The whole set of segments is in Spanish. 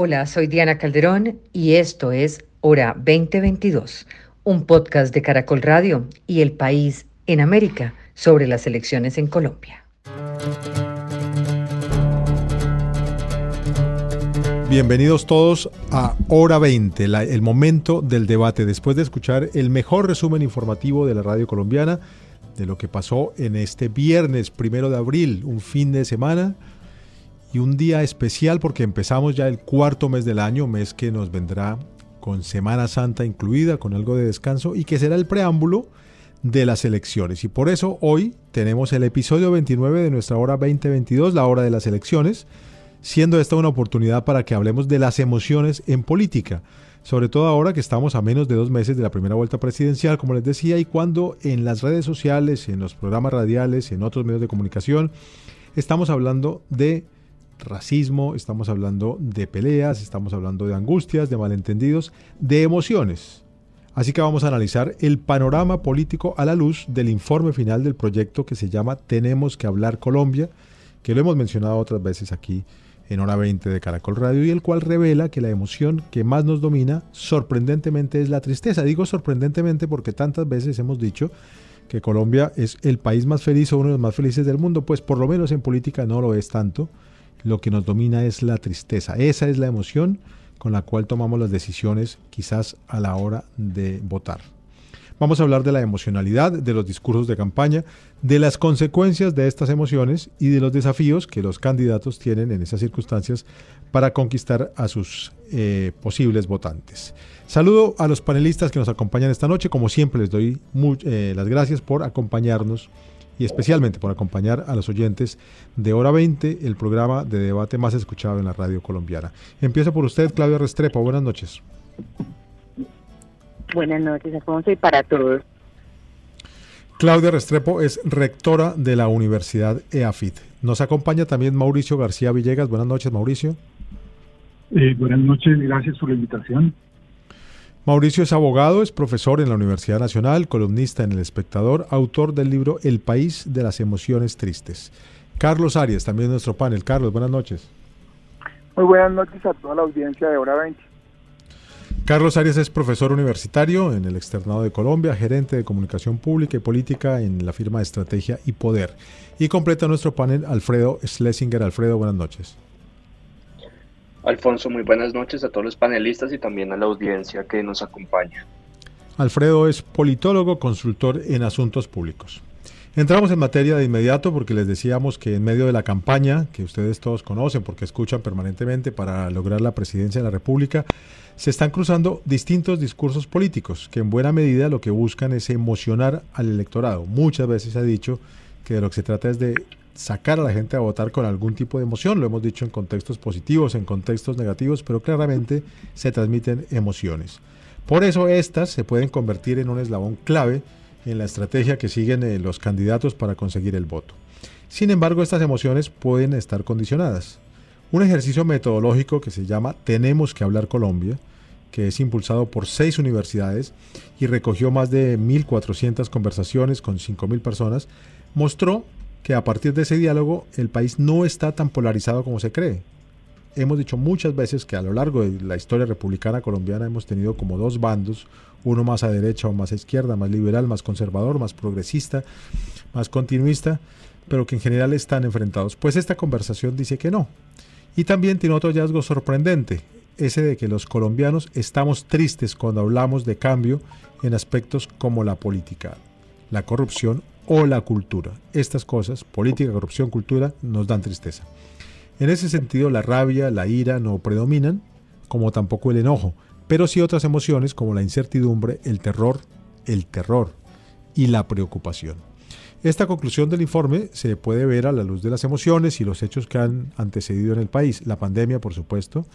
Hola, soy Diana Calderón y esto es Hora 2022, un podcast de Caracol Radio y El País en América sobre las elecciones en Colombia. Bienvenidos todos a Hora 20, el momento del debate, después de escuchar el mejor resumen informativo de la radio colombiana de lo que pasó en este viernes primero de abril, un fin de semana y un día especial porque empezamos ya el cuarto mes del año, mes que nos vendrá con Semana Santa incluida, con algo de descanso y que será el preámbulo de las elecciones. Y por eso hoy tenemos el episodio 29 de nuestra hora 2022, la hora de las elecciones siendo esta una oportunidad para que hablemos de las emociones en política, sobre todo ahora que estamos a menos de dos meses de la primera vuelta presidencial, como les decía, y cuando en las redes sociales, en los programas radiales, en otros medios de comunicación, estamos hablando de racismo, estamos hablando de peleas, estamos hablando de angustias, de malentendidos, de emociones. Así que vamos a analizar el panorama político a la luz del informe final del proyecto que se llama Tenemos que hablar Colombia, que lo hemos mencionado otras veces aquí en hora 20 de Caracol Radio y el cual revela que la emoción que más nos domina sorprendentemente es la tristeza. Digo sorprendentemente porque tantas veces hemos dicho que Colombia es el país más feliz o uno de los más felices del mundo, pues por lo menos en política no lo es tanto. Lo que nos domina es la tristeza. Esa es la emoción con la cual tomamos las decisiones quizás a la hora de votar. Vamos a hablar de la emocionalidad, de los discursos de campaña, de las consecuencias de estas emociones y de los desafíos que los candidatos tienen en esas circunstancias para conquistar a sus eh, posibles votantes. Saludo a los panelistas que nos acompañan esta noche. Como siempre, les doy eh, las gracias por acompañarnos y especialmente por acompañar a los oyentes de Hora 20, el programa de debate más escuchado en la radio colombiana. Empiezo por usted, Claudia Restrepo. Buenas noches. Buenas noches, Alfonso, y para todos. Claudia Restrepo es rectora de la Universidad EAFIT. Nos acompaña también Mauricio García Villegas. Buenas noches, Mauricio. Eh, buenas noches, gracias por la invitación. Mauricio es abogado, es profesor en la Universidad Nacional, columnista en El Espectador, autor del libro El País de las Emociones Tristes. Carlos Arias, también nuestro panel. Carlos, buenas noches. Muy buenas noches a toda la audiencia de Hora 20. Carlos Arias es profesor universitario en el Externado de Colombia, gerente de comunicación pública y política en la firma de Estrategia y Poder. Y completa nuestro panel Alfredo Schlesinger. Alfredo, buenas noches. Alfonso, muy buenas noches a todos los panelistas y también a la audiencia que nos acompaña. Alfredo es politólogo, consultor en asuntos públicos. Entramos en materia de inmediato porque les decíamos que en medio de la campaña, que ustedes todos conocen porque escuchan permanentemente para lograr la presidencia de la República, se están cruzando distintos discursos políticos que en buena medida lo que buscan es emocionar al electorado. Muchas veces se ha dicho que de lo que se trata es de sacar a la gente a votar con algún tipo de emoción. Lo hemos dicho en contextos positivos, en contextos negativos, pero claramente se transmiten emociones. Por eso estas se pueden convertir en un eslabón clave en la estrategia que siguen eh, los candidatos para conseguir el voto. Sin embargo, estas emociones pueden estar condicionadas. Un ejercicio metodológico que se llama Tenemos que hablar Colombia, que es impulsado por seis universidades y recogió más de 1.400 conversaciones con 5.000 personas, mostró que a partir de ese diálogo el país no está tan polarizado como se cree. Hemos dicho muchas veces que a lo largo de la historia republicana colombiana hemos tenido como dos bandos, uno más a derecha o más a izquierda, más liberal, más conservador, más progresista, más continuista, pero que en general están enfrentados. Pues esta conversación dice que no, y también tiene otro hallazgo sorprendente, ese de que los colombianos estamos tristes cuando hablamos de cambio en aspectos como la política, la corrupción o la cultura. Estas cosas, política, corrupción, cultura, nos dan tristeza. En ese sentido, la rabia, la ira no predominan, como tampoco el enojo, pero sí otras emociones como la incertidumbre, el terror, el terror y la preocupación. Esta conclusión del informe se puede ver a la luz de las emociones y los hechos que han antecedido en el país, la pandemia por supuesto,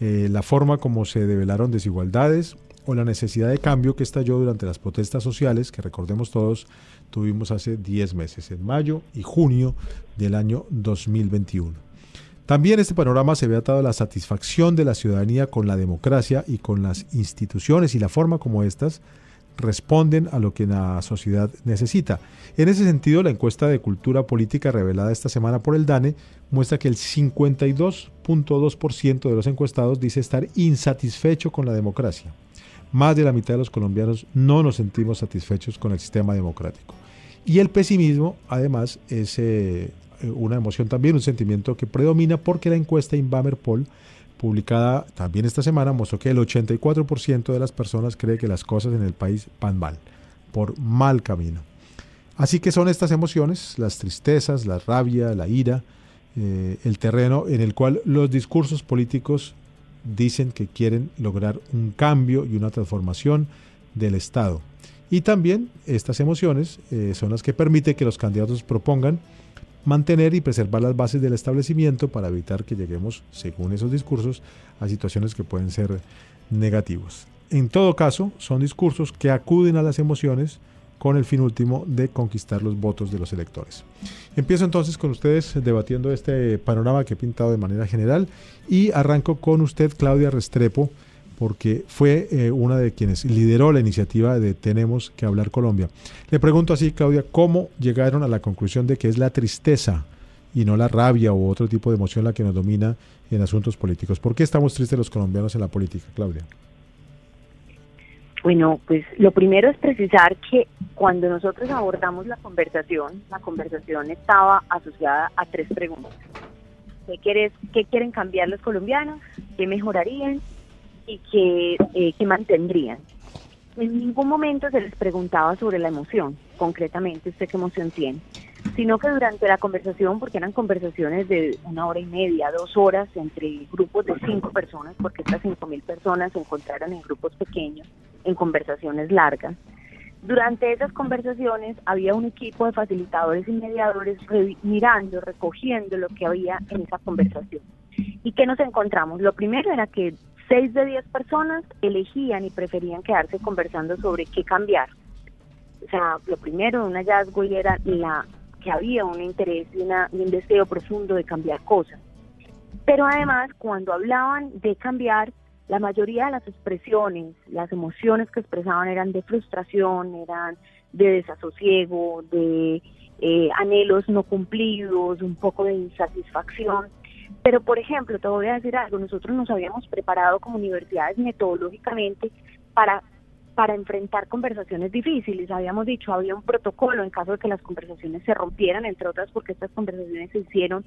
eh, la forma como se develaron desigualdades o la necesidad de cambio que estalló durante las protestas sociales que recordemos todos tuvimos hace 10 meses, en mayo y junio del año 2021. También este panorama se ve atado a la satisfacción de la ciudadanía con la democracia y con las instituciones y la forma como éstas responden a lo que la sociedad necesita. En ese sentido, la encuesta de cultura política revelada esta semana por el DANE muestra que el 52.2% de los encuestados dice estar insatisfecho con la democracia. Más de la mitad de los colombianos no nos sentimos satisfechos con el sistema democrático. Y el pesimismo, además, es eh, una emoción también, un sentimiento que predomina porque la encuesta Inbamer Poll publicada también esta semana, mostró que el 84% de las personas cree que las cosas en el país van mal, por mal camino. Así que son estas emociones, las tristezas, la rabia, la ira, eh, el terreno en el cual los discursos políticos dicen que quieren lograr un cambio y una transformación del Estado. Y también estas emociones eh, son las que permiten que los candidatos propongan mantener y preservar las bases del establecimiento para evitar que lleguemos, según esos discursos, a situaciones que pueden ser negativos. En todo caso, son discursos que acuden a las emociones con el fin último de conquistar los votos de los electores. Empiezo entonces con ustedes debatiendo este panorama que he pintado de manera general y arranco con usted, Claudia Restrepo, porque fue eh, una de quienes lideró la iniciativa de Tenemos que hablar Colombia. Le pregunto así, Claudia, ¿cómo llegaron a la conclusión de que es la tristeza y no la rabia u otro tipo de emoción la que nos domina en asuntos políticos? ¿Por qué estamos tristes los colombianos en la política, Claudia? Bueno, pues lo primero es precisar que cuando nosotros abordamos la conversación, la conversación estaba asociada a tres preguntas. ¿Qué, quieres, qué quieren cambiar los colombianos? ¿Qué mejorarían? y que, eh, que mantendrían. En ningún momento se les preguntaba sobre la emoción, concretamente, usted qué emoción tiene, sino que durante la conversación, porque eran conversaciones de una hora y media, dos horas, entre grupos de cinco personas, porque estas cinco mil personas se encontraron en grupos pequeños, en conversaciones largas. Durante esas conversaciones había un equipo de facilitadores y mediadores mirando, recogiendo lo que había en esa conversación. ¿Y qué nos encontramos? Lo primero era que Seis de diez personas elegían y preferían quedarse conversando sobre qué cambiar. O sea, lo primero, un hallazgo y era la que había un interés y, un deseo profundo de cambiar cosas. Pero además, cuando hablaban de cambiar, la mayoría de las expresiones, las emociones que expresaban eran de frustración, eran de desasosiego, de eh, anhelos no cumplidos, un poco de insatisfacción. Pero, por ejemplo, te voy a decir algo, nosotros nos habíamos preparado como universidades metodológicamente para, para enfrentar conversaciones difíciles. Habíamos dicho, había un protocolo en caso de que las conversaciones se rompieran, entre otras porque estas conversaciones se hicieron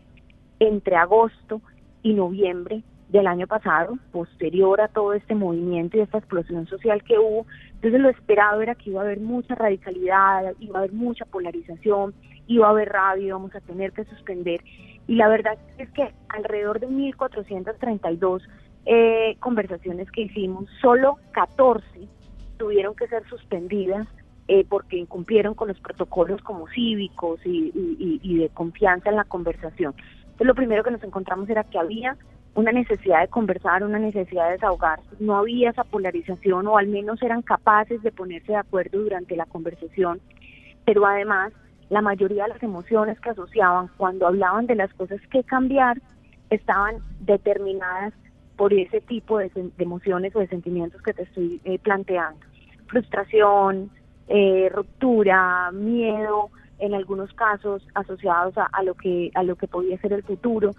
entre agosto y noviembre del año pasado, posterior a todo este movimiento y esta explosión social que hubo. Entonces lo esperado era que iba a haber mucha radicalidad, iba a haber mucha polarización, iba a haber rabia, íbamos a tener que suspender y la verdad es que alrededor de 1.432 eh, conversaciones que hicimos, solo 14 tuvieron que ser suspendidas eh, porque incumplieron con los protocolos como cívicos y, y, de confianza en la conversación. Entonces lo primero que nos encontramos era que había una necesidad de conversar, una necesidad de desahogarse, no había esa polarización o al menos eran capaces de ponerse de acuerdo durante la conversación, pero además la mayoría de las emociones que asociaban cuando hablaban de las cosas que cambiar estaban determinadas por ese tipo de, emociones o de sentimientos que te estoy eh, planteando. Frustración, eh, ruptura, miedo, en algunos casos asociados a, lo que a lo que podía ser el futuro,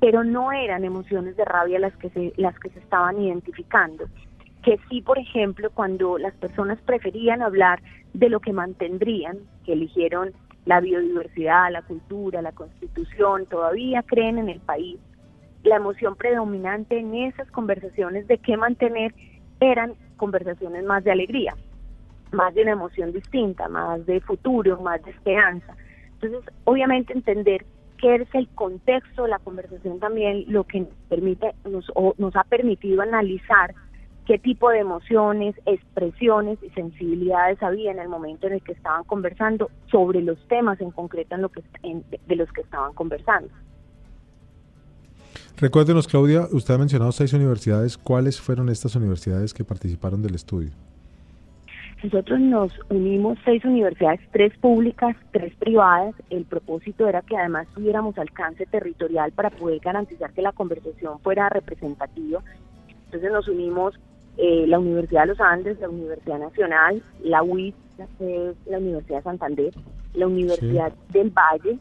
pero no eran emociones de rabia las que se las que se estaban identificando. Que sí, por ejemplo, cuando las personas preferían hablar de lo que mantendrían, que eligieron la biodiversidad, la cultura, la constitución, todavía creen en el país. La emoción predominante en esas conversaciones de qué mantener eran conversaciones más de alegría, más de una emoción distinta, más de futuro, más de esperanza. Entonces, obviamente entender qué es el contexto la conversación también lo que nos permite, nos, nos ha permitido analizar qué tipo de emociones, expresiones y sensibilidades había en el momento en el que estaban conversando sobre los temas en concreto en lo que, de los que estaban conversando. Recuérdenos, Claudia, usted ha mencionado seis universidades. ¿Cuáles fueron estas universidades que participaron del estudio? Nosotros nos unimos seis universidades, tres públicas, tres privadas. El propósito era que además tuviéramos alcance territorial para poder garantizar que la conversación fuera representativa. Entonces nos unimos eh, la Universidad de los Andes, la Universidad Nacional, la UIS, la Universidad de Santander, la Universidad del Valle,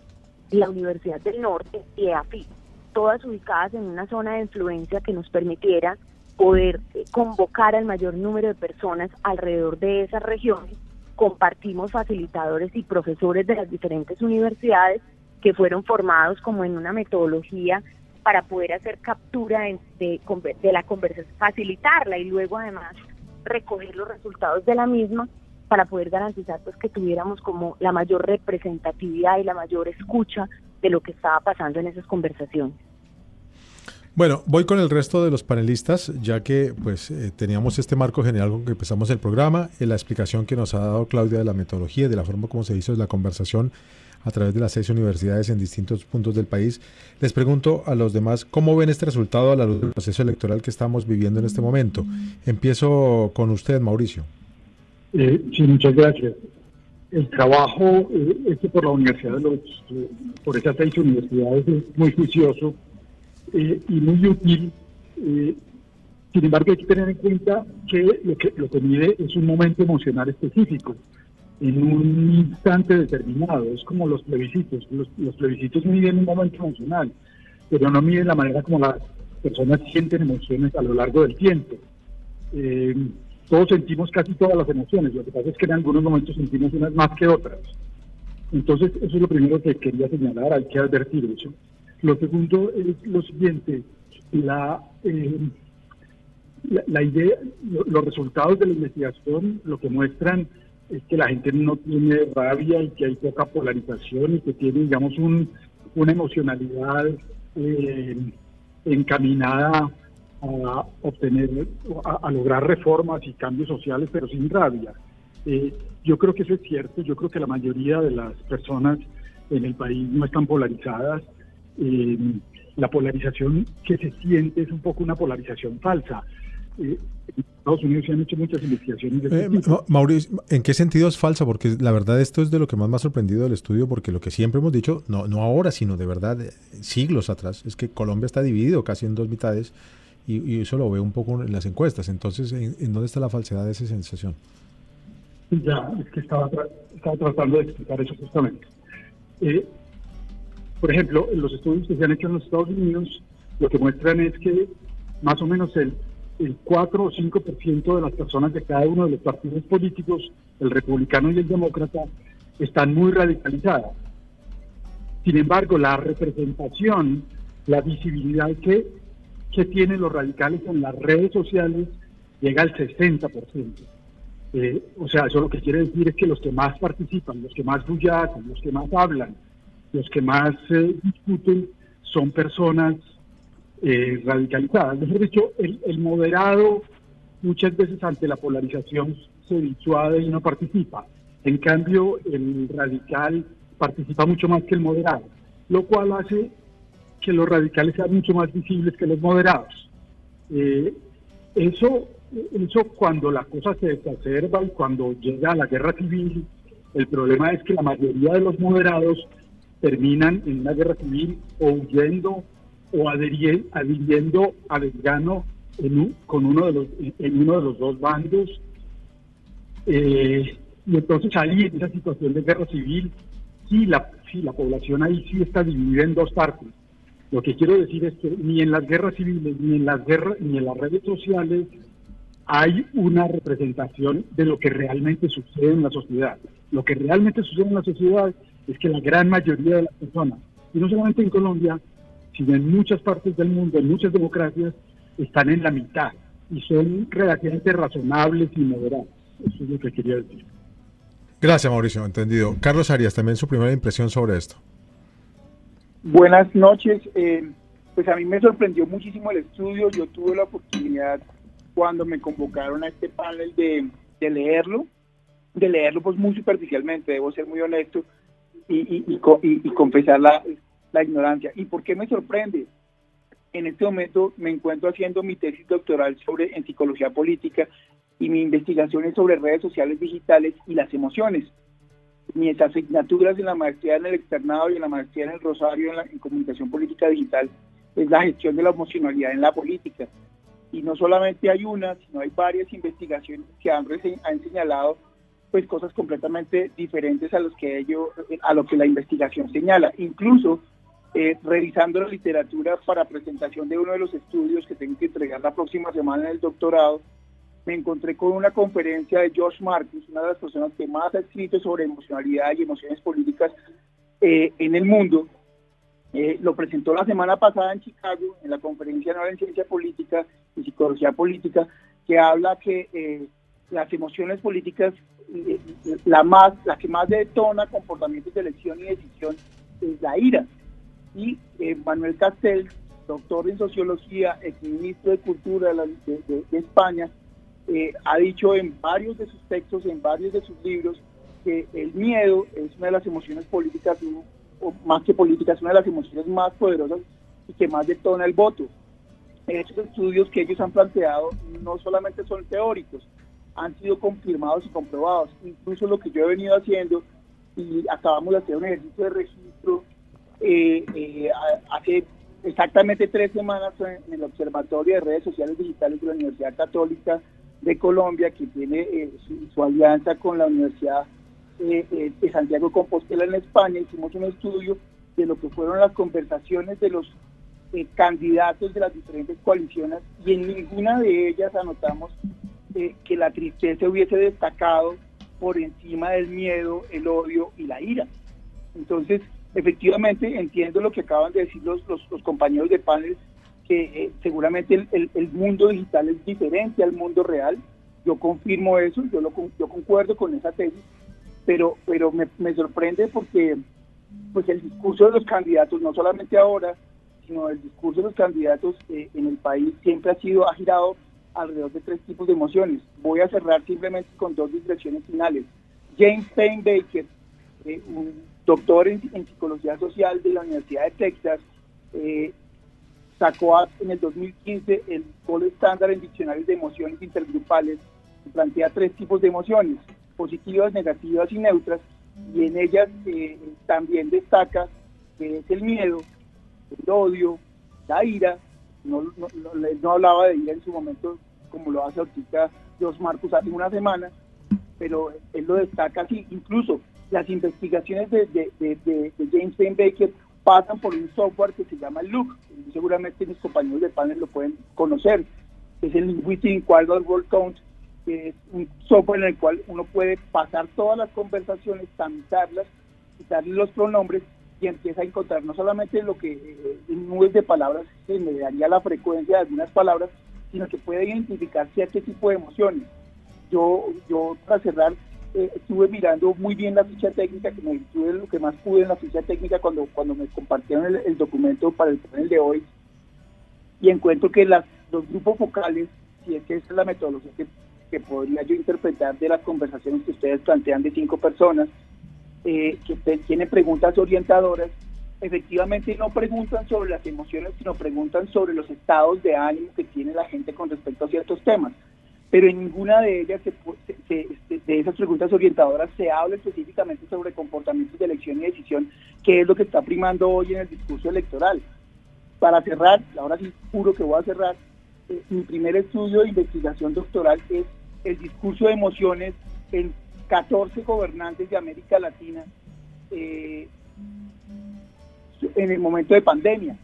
la Universidad del Norte y EAFI, todas ubicadas en una zona de influencia que nos permitiera poder convocar al mayor número de personas alrededor de esas regiones. Compartimos facilitadores y profesores de las diferentes universidades que fueron formados como en una metodología para poder hacer captura de, de, la conversación, facilitarla y luego además recoger los resultados de la misma para poder garantizar pues que tuviéramos como la mayor representatividad y la mayor escucha de lo que estaba pasando en esas conversaciones. Bueno, voy con el resto de los panelistas, ya que pues eh, teníamos este marco general con que empezamos el programa, en la explicación que nos ha dado Claudia de la metodología, de la forma como se hizo la conversación a través de las seis universidades en distintos puntos del país. Les pregunto a los demás, ¿cómo ven este resultado a la luz del proceso electoral que estamos viviendo en este momento? Empiezo con usted, Mauricio. Eh, sí, muchas gracias. El trabajo eh, este por la Universidad los, eh, por esas seis universidades es muy juicioso y muy útil. sin embargo, hay que tener en cuenta que lo que lo que mide es un momento emocional específico en un instante determinado. Es como los plebiscitos. Los, plebiscitos miden un momento emocional, pero no miden la manera como las personas sienten emociones a lo largo del tiempo. Eh, todos sentimos casi todas las emociones, lo que pasa es que en algunos momentos sentimos unas más que otras. Entonces, eso es lo primero que quería señalar, hay que advertir eso. Lo segundo es lo siguiente, la, eh, la idea, los resultados de la investigación lo que muestran es que la gente no tiene rabia y que hay poca polarización y que tiene, digamos, un, una emocionalidad eh, encaminada a obtener, a, lograr reformas y cambios sociales, pero sin rabia. Eh, yo creo que eso es cierto, yo creo que la mayoría de las personas en el país no están polarizadas. Eh, la polarización que se siente es un poco una polarización falsa. Eh, Estados Unidos se han hecho muchas investigaciones. De este eh, Mauricio, ¿en qué sentido es falsa? Porque la verdad esto es de lo que más me ha sorprendido del estudio, porque lo que siempre hemos dicho, no, no ahora, sino de verdad eh, siglos atrás, es que Colombia está dividido casi en dos mitades y, eso lo veo un poco en las encuestas. Entonces, ¿en, dónde está la falsedad de esa sensación? Ya, es que estaba, estaba tratando de explicar eso justamente. Eh, por ejemplo, en los estudios que se han hecho en los Estados Unidos, lo que muestran es que más o menos el el 4 o 5% de las personas de cada uno de los partidos políticos, el republicano y el demócrata, están muy radicalizadas. Sin embargo, la representación, la visibilidad que, que tienen los radicales en las redes sociales llega al 60%. Eh, o sea, eso lo que quiere decir es que los que más participan, los que más bullazan, los que más hablan, los que más eh, discuten, son personas eh, radicalizadas. Mejor dicho, el, el, moderado muchas veces ante la polarización se disuade y no participa. En cambio, el radical participa mucho más que el moderado, lo cual hace que los radicales sean mucho más visibles que los moderados. Eh, eso, eso cuando la cosa se exacerba y cuando llega a la guerra civil, el problema es que la mayoría de los moderados terminan en una guerra civil o huyendo o adhiriendo a desgano en con uno de los, en uno de los dos bandos. Eh, y entonces ahí, en esa situación de guerra civil, sí la, sí, la población ahí sí está dividida en dos partes. Lo que quiero decir es que ni en las guerras civiles, ni en las guerras, ni en las redes sociales hay una representación de lo que realmente sucede en la sociedad. Lo que realmente sucede en la sociedad es que la gran mayoría de las personas, y no solamente en Colombia, sino en muchas partes del mundo, en muchas democracias, están en la mitad y son relativamente razonables y moderados. Eso es lo que quería decir. Gracias, Mauricio, entendido. Carlos Arias, también su primera impresión sobre esto. Buenas noches. Eh, pues a mí me sorprendió muchísimo el estudio. Yo tuve la oportunidad cuando me convocaron a este panel de, leerlo, de leerlo pues muy superficialmente, debo ser muy honesto y, y, y, y confesar la, la ignorancia. ¿Y por qué me sorprende? En este momento me encuentro haciendo mi tesis doctoral sobre en psicología política y mi investigación es sobre redes sociales digitales y las emociones. Mis asignaturas en la maestría en el externado y en la maestría en el Rosario en, la, en comunicación política digital es la gestión de la emocionalidad en la política. y no solamente hay una, sino hay varias investigaciones que han, han señalado pues cosas completamente diferentes a los que ellos, a lo que la investigación señala. Incluso eh, revisando la literatura para presentación de uno de los estudios que tengo que entregar la próxima semana en el doctorado, me encontré con una conferencia de George Marcus, una de las personas que más ha escrito sobre emocionalidad y emociones políticas eh, en el mundo. Eh, lo presentó la semana pasada en Chicago, en la conferencia anual en ciencia política y psicología política, que habla que las emociones políticas, la, más, la que más detona comportamientos de elección y decisión es la ira y eh, Manuel Castel, doctor en sociología, exministro de Cultura de, España, eh, ha dicho en varios de sus textos, en varios de sus libros, que el miedo es una de las emociones políticas, o más que políticas, una de las emociones más poderosas y que más detona el voto. Estos estudios que ellos han planteado no solamente son teóricos, han sido confirmados y comprobados. Incluso lo que yo he venido haciendo, y acabamos de hacer un ejercicio de registro eh, eh, hace exactamente tres semanas en el Observatorio de Redes Sociales Digitales de la Universidad Católica de Colombia, que tiene eh, su, alianza con la Universidad eh, de Santiago Compostela en España, hicimos un estudio de lo que fueron las conversaciones de los candidatos de las diferentes coaliciones y en ninguna de ellas anotamos que la tristeza hubiese destacado por encima del miedo, el odio y la ira. Entonces, efectivamente entiendo lo que acaban de decir los, los, compañeros de panel, que eh, seguramente el, el, mundo digital es diferente al mundo real. Yo confirmo eso, yo, lo, yo concuerdo con esa tesis, pero, pero me, me sorprende porque pues el discurso de los candidatos, no solamente ahora, sino el discurso de los candidatos eh, en el país siempre ha sido, ha girado alrededor de tres tipos de emociones. Voy a cerrar simplemente con dos distracciones finales. James Payne Baker, eh, un doctor en, psicología social de la Universidad de Texas, eh, sacó en el 2015 el Gold Standard en diccionarios de emociones intergrupales que plantea tres tipos de emociones, positivas, negativas y neutras, y en ellas eh, también destaca que es el miedo, el odio, la ira, no, no, no, hablaba de ira en su momento como lo hace ahorita Dios Marcos hace una semana, pero él lo destaca así, incluso las investigaciones de, de, James Payne Baker pasan por un software que se llama Look, seguramente mis compañeros de panel lo pueden conocer, es el Linguistic Inquiry World Count, que es un software en el cual uno puede pasar todas las conversaciones, tamizarlas, quitarle los pronombres y empieza a encontrar no solamente lo que eh, en nubes de palabras se me daría la frecuencia de algunas palabras, sino que puede identificar cierto tipo de emociones. Yo, yo para cerrar, eh, estuve mirando muy bien la ficha técnica, que me estuve lo que más pude en la ficha técnica cuando, cuando me compartieron el, documento para el panel de hoy, y encuentro que las, los grupos focales, si es que esa es la metodología que, que podría yo interpretar de las conversaciones que ustedes plantean de cinco personas, eh, que tienen preguntas orientadoras, efectivamente no preguntan sobre las emociones, sino preguntan sobre los estados de ánimo que tiene la gente con respecto a ciertos temas pero en ninguna de ellas, este, de esas preguntas orientadoras, se habla específicamente sobre comportamientos de elección y decisión, que es lo que está primando hoy en el discurso electoral. Para cerrar, ahora sí juro que voy a cerrar, eh, mi primer estudio de investigación doctoral es el discurso de emociones en 14 gobernantes de América Latina eh, en el momento de pandemia.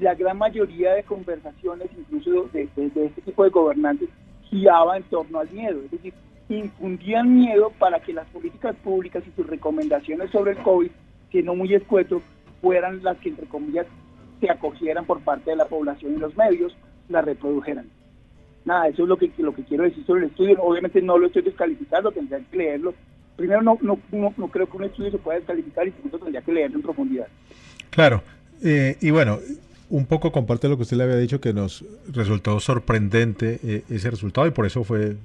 La gran mayoría de conversaciones, incluso de este tipo de gobernantes, giraba en torno al miedo, es decir, infundían miedo para que las políticas públicas y sus recomendaciones sobre el COVID, siendo muy escueto, fueran las que, entre comillas, se acogieran por parte de la población y los medios, las reprodujeran. Nada, eso es lo que, lo que quiero decir sobre el estudio. Obviamente no lo estoy descalificando, tendría que leerlo. Primero, no, no, no, creo que un estudio se pueda descalificar y segundo, tendría que leerlo en profundidad. Claro, eh, y bueno, un poco comparte lo que usted le había dicho, que nos resultó sorprendente eh, ese resultado y por eso fue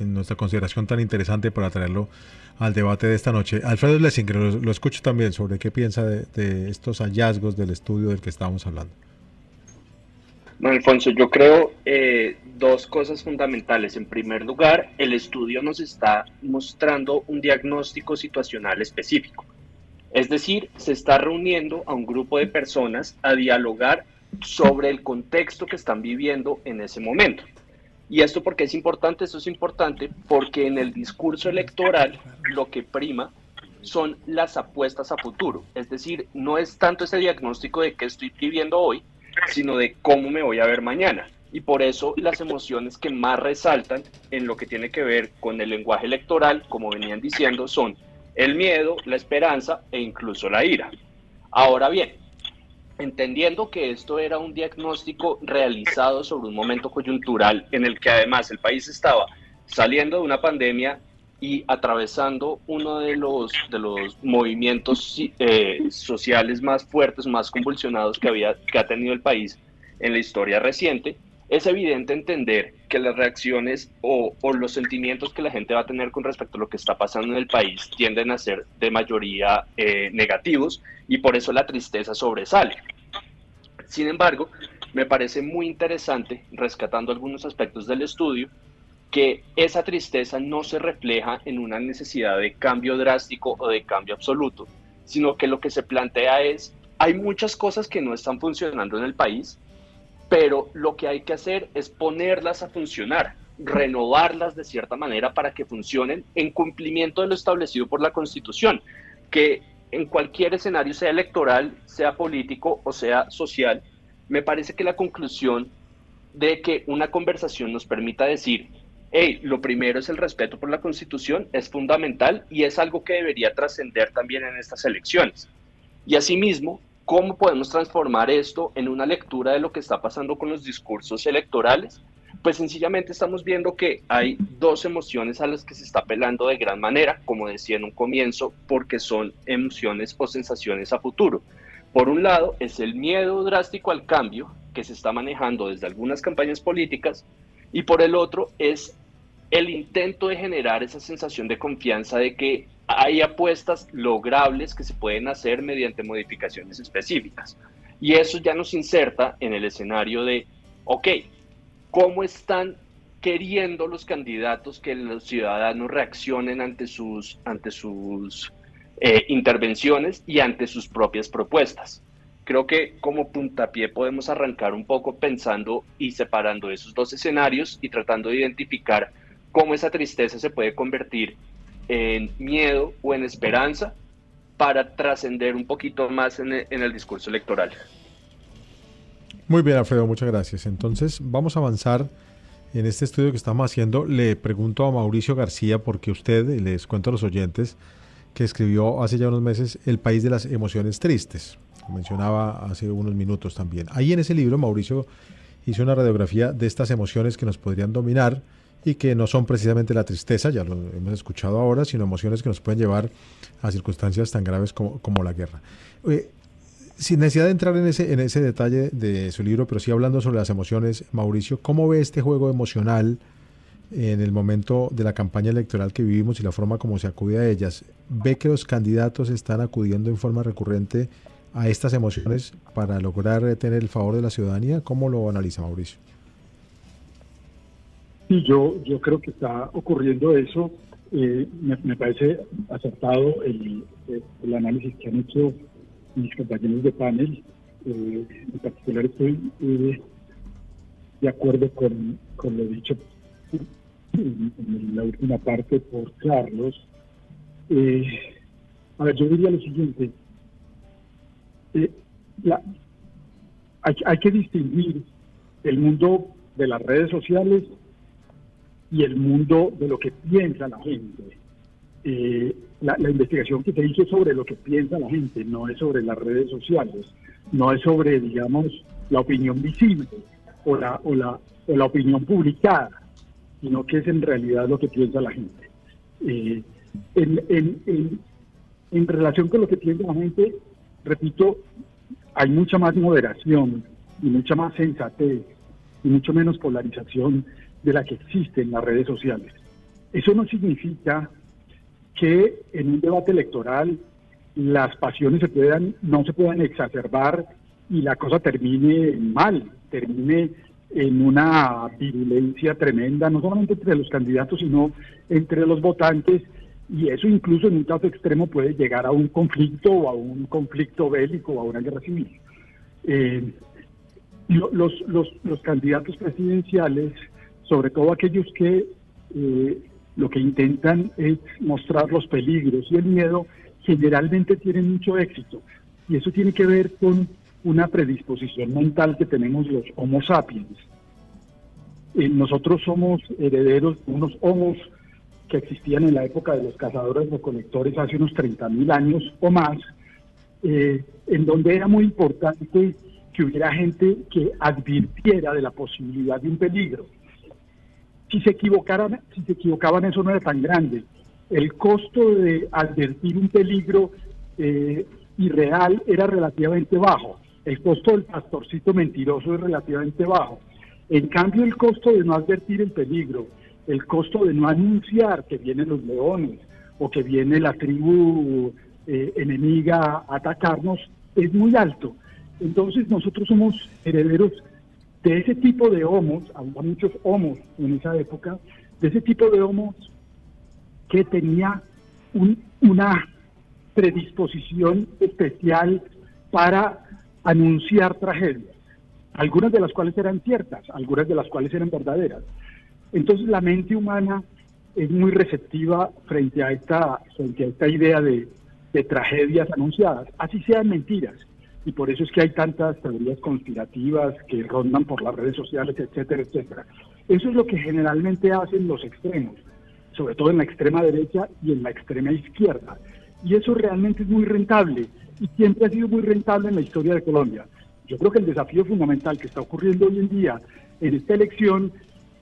en nuestra consideración tan interesante para traerlo al debate de esta noche. Alfredo Lessinger, lo, escucho también sobre qué piensa de, estos hallazgos del estudio del que estábamos hablando. Bueno, Alfonso, yo creo eh, dos cosas fundamentales. En primer lugar, el estudio nos está mostrando un diagnóstico situacional específico. Es decir, se está reuniendo a un grupo de personas a dialogar sobre el contexto que están viviendo en ese momento. ¿Y esto porque es importante? Esto es importante porque en el discurso electoral lo que prima son las apuestas a futuro. Es decir, no es tanto ese diagnóstico de qué estoy viviendo hoy, sino de cómo me voy a ver mañana. Y por eso las emociones que más resaltan en lo que tiene que ver con el lenguaje electoral, como venían diciendo, son el miedo, la esperanza e incluso la ira. Ahora bien, entendiendo que esto era un diagnóstico realizado sobre un momento coyuntural en el que además el país estaba saliendo de una pandemia y atravesando uno de los, de los movimientos eh, sociales más fuertes, más convulsionados que, había, que ha tenido el país en la historia reciente, es evidente entender que las reacciones o, los sentimientos que la gente va a tener con respecto a lo que está pasando en el país tienden a ser de mayoría eh, negativos y por eso la tristeza sobresale. Sin embargo, me parece muy interesante, rescatando algunos aspectos del estudio, que esa tristeza no se refleja en una necesidad de cambio drástico o de cambio absoluto, sino que lo que se plantea es, hay muchas cosas que no están funcionando en el país, pero lo que hay que hacer es ponerlas a funcionar, renovarlas de cierta manera para que funcionen en cumplimiento de lo establecido por la Constitución, que en cualquier escenario, sea electoral, sea político o sea social, me parece que la conclusión de que una conversación nos permita decir hey, lo primero es el respeto por la Constitución, es fundamental y es algo que debería trascender también en estas elecciones. Y asimismo, ¿cómo podemos transformar esto en una lectura de lo que está pasando con los discursos electorales? Pues sencillamente estamos viendo que hay dos emociones a las que se está apelando de gran manera, como decía en un comienzo, porque son emociones o sensaciones a futuro. Por un lado, es el miedo drástico al cambio que se está manejando desde algunas campañas políticas, y por el otro es el intento de generar esa sensación de confianza de que hay apuestas logrables que se pueden hacer mediante modificaciones específicas. Y eso ya nos inserta en el escenario de, ok, ¿cómo están queriendo los candidatos que los ciudadanos reaccionen ante sus, ante sus eh, intervenciones y ante sus propias propuestas? Creo que como puntapié podemos arrancar un poco pensando y separando esos dos escenarios y tratando de identificar cómo esa tristeza se puede convertir en miedo o en esperanza para trascender un poquito más en el, discurso electoral. Muy bien, Alfredo, muchas gracias. Entonces, vamos a avanzar en este estudio que estamos haciendo. Le pregunto a Mauricio García, porque usted, les cuento a los oyentes, que escribió hace ya unos meses El país de las emociones tristes. Lo mencionaba hace unos minutos también. Ahí en ese libro, Mauricio hizo una radiografía de estas emociones que nos podrían dominar y que no son precisamente la tristeza, ya lo hemos escuchado ahora, sino emociones que nos pueden llevar a circunstancias tan graves como, la guerra. sin necesidad de entrar en ese, en ese detalle de su libro, pero sí hablando sobre las emociones, Mauricio, ¿cómo ve este juego emocional en el momento de la campaña electoral que vivimos y la forma como se acude a ellas? ¿Ve que los candidatos están acudiendo en forma recurrente a estas emociones para lograr tener el favor de la ciudadanía? ¿Cómo lo analiza Mauricio? Sí, yo, yo creo que está ocurriendo eso. Eh, me, parece acertado el, análisis que han hecho mis compañeros de panel. Eh, en particular estoy eh, de acuerdo con, con, lo dicho en, la última parte por Carlos. a ver, yo diría lo siguiente. La, hay, hay que distinguir el mundo de las redes sociales y el mundo de lo que piensa la gente. Eh, la, investigación que se hizo sobre lo que piensa la gente, no es sobre las redes sociales, no es sobre, digamos, la opinión visible o la, o la, o la opinión publicada, sino que es en realidad lo que piensa la gente. Eh, en, en, en relación con lo que piensa la gente, repito, hay mucha más moderación y mucha más sensatez y mucho menos polarización de la que existe en las redes sociales. Eso no significa que en un debate electoral las pasiones se puedan, no se puedan exacerbar y la cosa termine mal, termine en una virulencia tremenda, no solamente entre los candidatos, sino entre los votantes, y eso incluso en un caso extremo puede llegar a un conflicto o a un conflicto bélico o a una guerra civil. Eh, los, candidatos presidenciales, sobre todo aquellos que eh, lo que intentan es mostrar los peligros y el miedo, generalmente tienen mucho éxito. Y eso tiene que ver con una predisposición mental que tenemos los Homo sapiens. Eh, nosotros somos herederos de unos homos que existían en la época de los cazadores recolectores hace unos 30.000 años o más, eh, en donde era muy importante que hubiera gente que advirtiera de la posibilidad de un peligro. Si se equivocaran, si se equivocaban eso no era tan grande. El costo de advertir un peligro eh, irreal era relativamente bajo. El costo del pastorcito mentiroso es relativamente bajo. En cambio, el costo de no advertir el peligro, el costo de no anunciar que vienen los leones o que viene la tribu eh, enemiga a atacarnos es muy alto. Entonces nosotros somos herederos de ese tipo de homos, había muchos homos en esa época, de ese tipo de homos que tenía una predisposición especial para anunciar tragedias, algunas de las cuales eran ciertas, algunas de las cuales eran verdaderas. Entonces la mente humana es muy receptiva frente a esta, frente a esta idea de, de tragedias anunciadas, así sean mentiras. Y por eso es que hay tantas teorías conspirativas que rondan por las redes sociales, etcétera, etcétera. Eso es lo que generalmente hacen los extremos, sobre todo en la extrema derecha y en la extrema izquierda. Y eso realmente es muy rentable y siempre ha sido muy rentable en la historia de Colombia. Yo creo que el desafío fundamental que está ocurriendo hoy en día en esta elección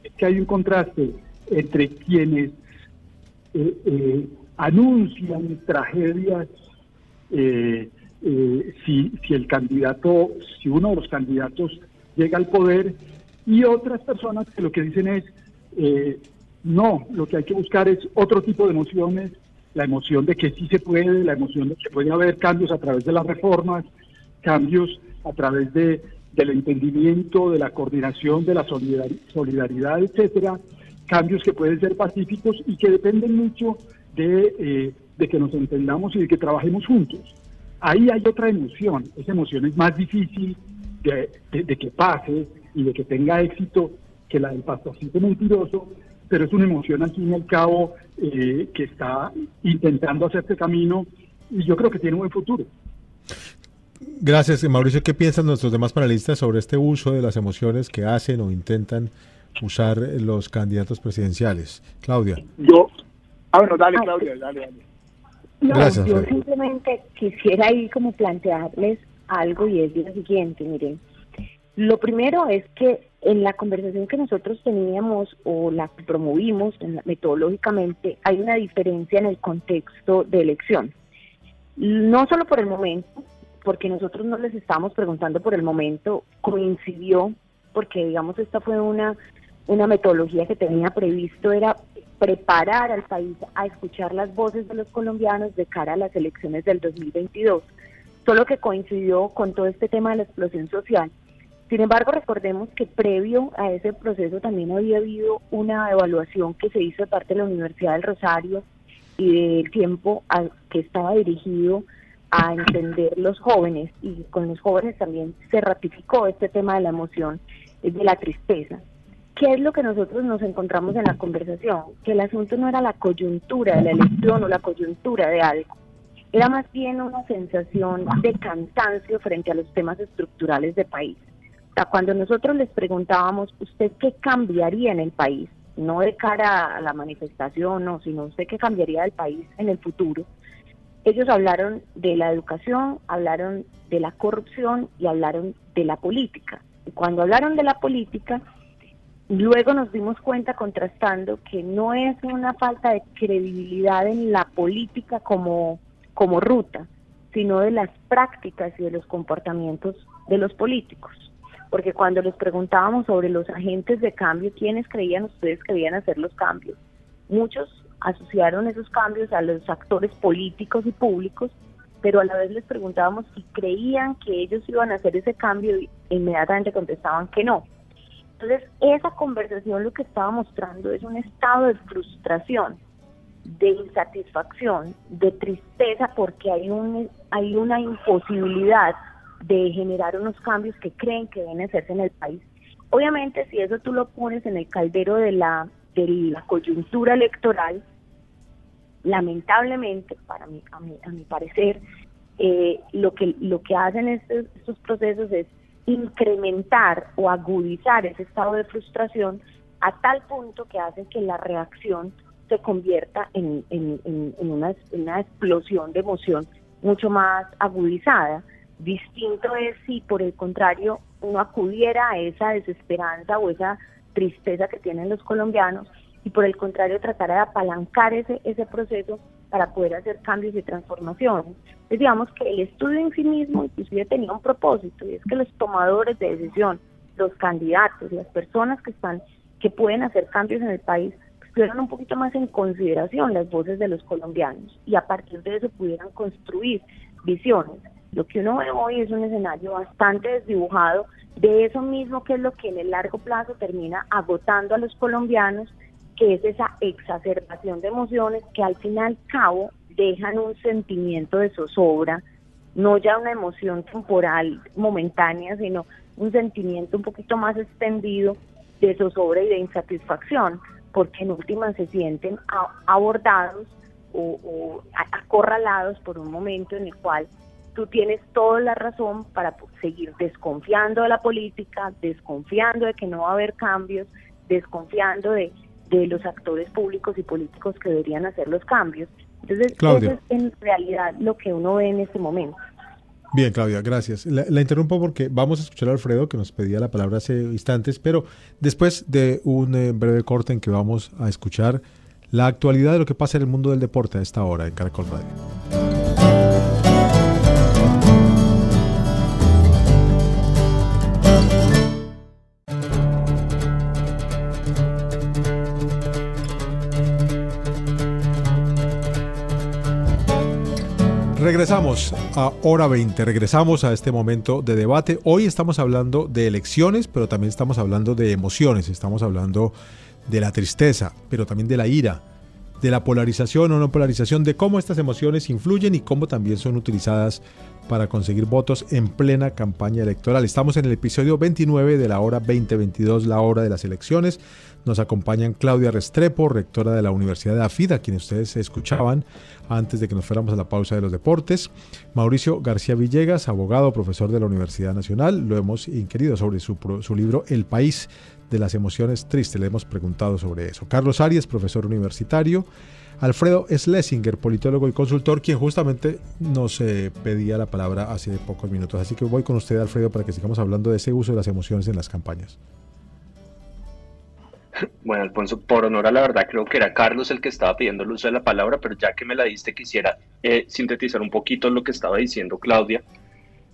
es que hay un contraste entre quienes eh, eh, anuncian tragedias eh, si, si el candidato, si uno de los candidatos llega al poder y otras personas que lo que dicen es no, lo que hay que buscar es otro tipo de emociones, la emoción de que sí se puede, la emoción de que puede haber cambios a través de las reformas, cambios a través de, del entendimiento, de la coordinación, de la solidaridad, etcétera, cambios que pueden ser pacíficos y que dependen mucho de, eh, de que nos entendamos y de que trabajemos juntos. Ahí hay otra emoción, esa emoción es más difícil de, de, que pase y de que tenga éxito que la del pastorcito mentiroso, pero es una emoción al fin y al cabo eh, que está intentando hacer este camino y yo creo que tiene un buen futuro. Gracias, Mauricio. ¿Qué piensan nuestros demás panelistas sobre este uso de las emociones que hacen o intentan usar los candidatos presidenciales? Claudia. Yo. Ah, bueno, dale, Claudia, dale, dale. Gracias, yo simplemente quisiera ir como plantearles algo y es lo siguiente, miren. Lo primero es que en la conversación que nosotros teníamos o la que promovimos metodológicamente, hay una diferencia en el contexto de elección. No solo por el momento, porque nosotros no les estábamos preguntando por el momento, coincidió, porque digamos esta fue una, una metodología que tenía previsto, era preparar al país a escuchar las voces de los colombianos de cara a las elecciones del 2022, solo que coincidió con todo este tema de la explosión social. Sin embargo, recordemos que previo a ese proceso también había habido una evaluación que se hizo de parte de la Universidad del Rosario y del tiempo que estaba dirigido a entender los jóvenes. Y con los jóvenes también se ratificó este tema de la emoción, de la tristeza. ¿Qué es lo que nosotros nos encontramos en la conversación? Que el asunto no era la coyuntura de la elección o la coyuntura de algo, era más bien una sensación de cansancio frente a los temas estructurales del país cuando nosotros les preguntábamos, ¿usted qué cambiaría en el país? No de cara a la manifestación, no, sino usted qué cambiaría del país en el futuro. Ellos hablaron de la educación, hablaron de la corrupción y hablaron de la política. Y cuando hablaron de la política, luego nos dimos cuenta contrastando que no es una falta de credibilidad en la política como, como ruta, sino de las prácticas y de los comportamientos de los políticos porque cuando les preguntábamos sobre los agentes de cambio, ¿quiénes creían ustedes que debían hacer los cambios? Muchos asociaron esos cambios a los actores políticos y públicos, pero a la vez les preguntábamos si creían que ellos iban a hacer ese cambio y inmediatamente contestaban que no. Entonces, esa conversación lo que estaba mostrando es un estado de frustración, de insatisfacción, de tristeza, porque hay, un, hay una imposibilidad de generar unos cambios que creen que deben hacerse en el país. Obviamente, si eso tú lo pones en el caldero de la, de la coyuntura electoral, lamentablemente, para mí, a, mi, a mi parecer, eh, lo que lo que hacen estos, estos procesos es incrementar o agudizar ese estado de frustración a tal punto que hace que la reacción se convierta en, en, una explosión de emoción mucho más agudizada. Distinto es si por el contrario uno acudiera a esa desesperanza o esa tristeza que tienen los colombianos y por el contrario tratara de apalancar ese, ese proceso para poder hacer cambios y transformaciones. Entonces digamos que el estudio en sí mismo inclusive tenía un propósito y es que los tomadores de decisión, los candidatos, las personas que están, que pueden hacer cambios en el país, pues, un poquito más en consideración las voces de los colombianos y a partir de eso pudieran construir visiones. Lo que uno ve hoy es un escenario bastante desdibujado de eso mismo que es lo que en el largo plazo termina agotando a los colombianos que es esa exacerbación de emociones que al fin y al cabo dejan un sentimiento de zozobra, no ya una emoción temporal momentánea, sino un sentimiento un poquito más extendido de zozobra y de insatisfacción, porque en última se sienten abordados o acorralados por un momento en el cual tú tienes toda la razón para seguir desconfiando de la política, desconfiando de que no va a haber cambios, desconfiando de de los actores públicos y políticos que deberían hacer los cambios. Entonces, eso es en realidad lo que uno ve en este momento. Bien, Claudia, gracias. La, interrumpo porque vamos a escuchar a Alfredo, que nos pedía la palabra hace instantes, pero después de un eh, breve corte en que vamos a escuchar la actualidad de lo que pasa en el mundo del deporte a esta hora en Caracol Radio. Regresamos a hora 20, regresamos a este momento de debate. Hoy estamos hablando de elecciones, pero también estamos hablando de emociones, estamos hablando de la tristeza, pero también de la ira, de la polarización o no polarización, de cómo estas emociones influyen y cómo también son utilizadas para conseguir votos en plena campaña electoral. Estamos en el episodio 29 de la hora 2022, la hora de las elecciones. Nos acompañan Claudia Restrepo, rectora de la Universidad de Afida, quienes ustedes escuchaban antes de que nos fuéramos a la pausa de los deportes. Mauricio García Villegas, abogado, profesor de la Universidad Nacional. Lo hemos inquirido sobre su, su libro El País de las Emociones Tristes. Le hemos preguntado sobre eso. Carlos Arias, profesor universitario. Alfredo Schlesinger, politólogo y consultor, quien justamente nos eh, pedía la palabra hace pocos minutos. Así que voy con usted, Alfredo, para que sigamos hablando de ese uso de las emociones en las campañas. Bueno, Alfonso, por honor a la verdad, creo que era Carlos el que estaba pidiendo el uso de la palabra, pero ya que me la diste, quisiera eh, sintetizar un poquito lo que estaba diciendo Claudia,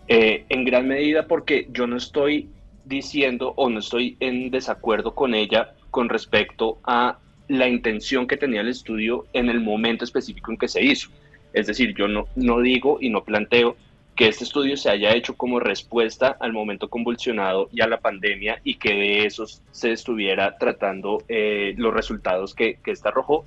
eh, en gran medida porque yo no estoy diciendo o no estoy en desacuerdo con ella con respecto a la intención que tenía el estudio en el momento específico en que se hizo. Es decir, yo no, no digo y no planteo que este estudio se haya hecho como respuesta al momento convulsionado y a la pandemia y que de eso se estuviera tratando eh, los resultados que, que este arrojó.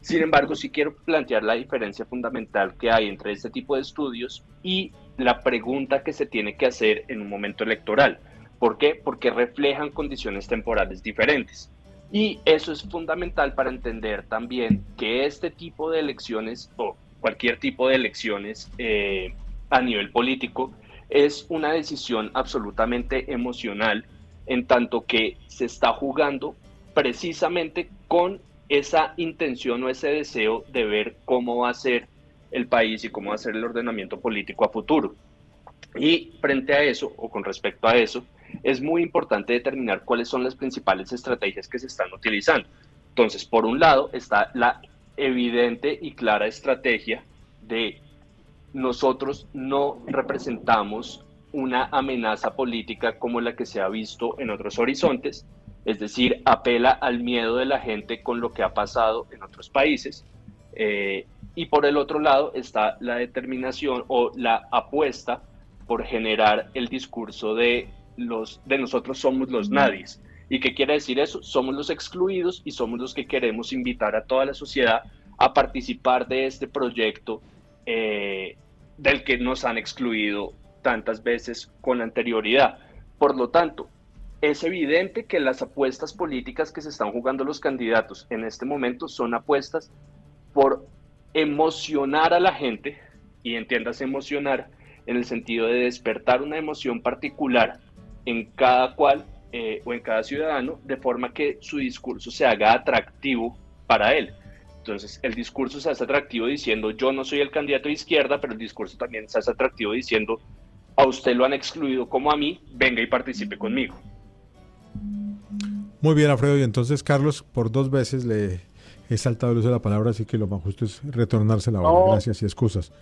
Sin embargo, sí quiero plantear la diferencia fundamental que hay entre este tipo de estudios y la pregunta que se tiene que hacer en un momento electoral. ¿Por qué? Porque reflejan condiciones temporales diferentes. Y eso es fundamental para entender también que este tipo de elecciones o cualquier tipo de elecciones eh, a nivel político es una decisión absolutamente emocional en tanto que se está jugando precisamente con esa intención o ese deseo de ver cómo va a ser el país y cómo va a ser el ordenamiento político a futuro. Y frente a eso, o con respecto a eso, es muy importante determinar cuáles son las principales estrategias que se están utilizando. Entonces, por un lado está la evidente y clara estrategia de nosotros no representamos una amenaza política como la que se ha visto en otros horizontes, es decir, apela al miedo de la gente con lo que ha pasado en otros países. Eh, y por el otro lado está la determinación o la apuesta por generar el discurso de los de nosotros somos los nadies. ¿Y qué quiere decir eso? Somos los excluidos y somos los que queremos invitar a toda la sociedad a participar de este proyecto eh, del que nos han excluido tantas veces con anterioridad. Por lo tanto, es evidente que las apuestas políticas que se están jugando los candidatos en este momento son apuestas por emocionar a la gente, y entiendas emocionar en el sentido de despertar una emoción particular en cada cual eh, o en cada ciudadano, de forma que su discurso se haga atractivo para él. Entonces, el discurso se hace atractivo diciendo yo no soy el candidato de izquierda, pero el discurso también se hace atractivo diciendo a usted lo han excluido como a mí, venga y participe conmigo. Muy bien, Alfredo. Y entonces, Carlos, por dos veces le he saltado el uso de la palabra, así que lo más justo es retornarse la hora. Gracias y excusas.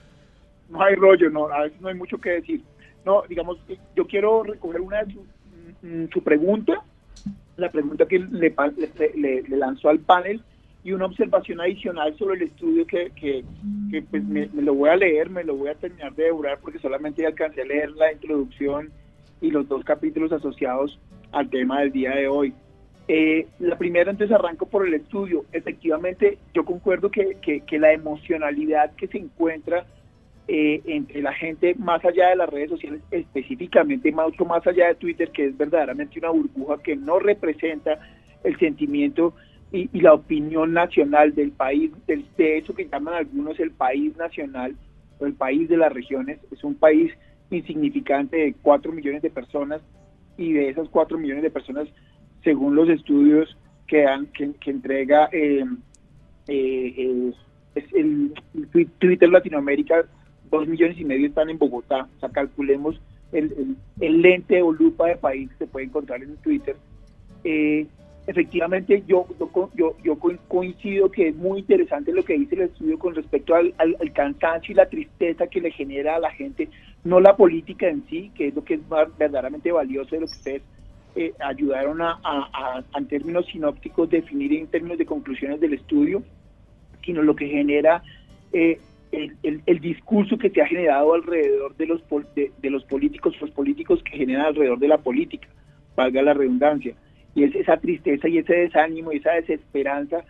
No hay rollo, no, a veces no hay mucho que decir. No, digamos, yo quiero recoger una de su, mm, su pregunta, la pregunta que le, le, le lanzó al panel y una observación adicional sobre el estudio que, que, pues me, lo voy a leer, me lo voy a terminar de devorar porque solamente alcancé a leer la introducción y los dos capítulos asociados al tema del día de hoy. Eh, la primera, entonces arranco por el estudio. Efectivamente, yo concuerdo que, que, la emocionalidad que se encuentra eh, entre la gente más allá de las redes sociales, específicamente más, más allá de Twitter, que es verdaderamente una burbuja que no representa el sentimiento y, la opinión nacional del país, de eso que llaman algunos el país nacional o el país de las regiones, es un país insignificante de 4 millones de personas y de esas 4 millones de personas, según los estudios que, han, que, entrega eh, eh, el, Twitter Latinoamérica, 2 millones y medio están en Bogotá, o sea, calculemos el, el, lente o lupa de país que se puede encontrar en Twitter. Eh, efectivamente yo, yo, coincido que es muy interesante lo que dice el estudio con respecto al, cansancio y la tristeza que le genera a la gente, no la política en sí, que es lo que es verdaderamente valioso de lo que ustedes eh, ayudaron a, a, en términos sinópticos, definir en términos de conclusiones del estudio, sino lo que genera eh, el, el, discurso que se ha generado alrededor de los, de, de los políticos, los políticos que generan alrededor de la política, valga la redundancia y es esa tristeza y ese desánimo y esa desesperanza,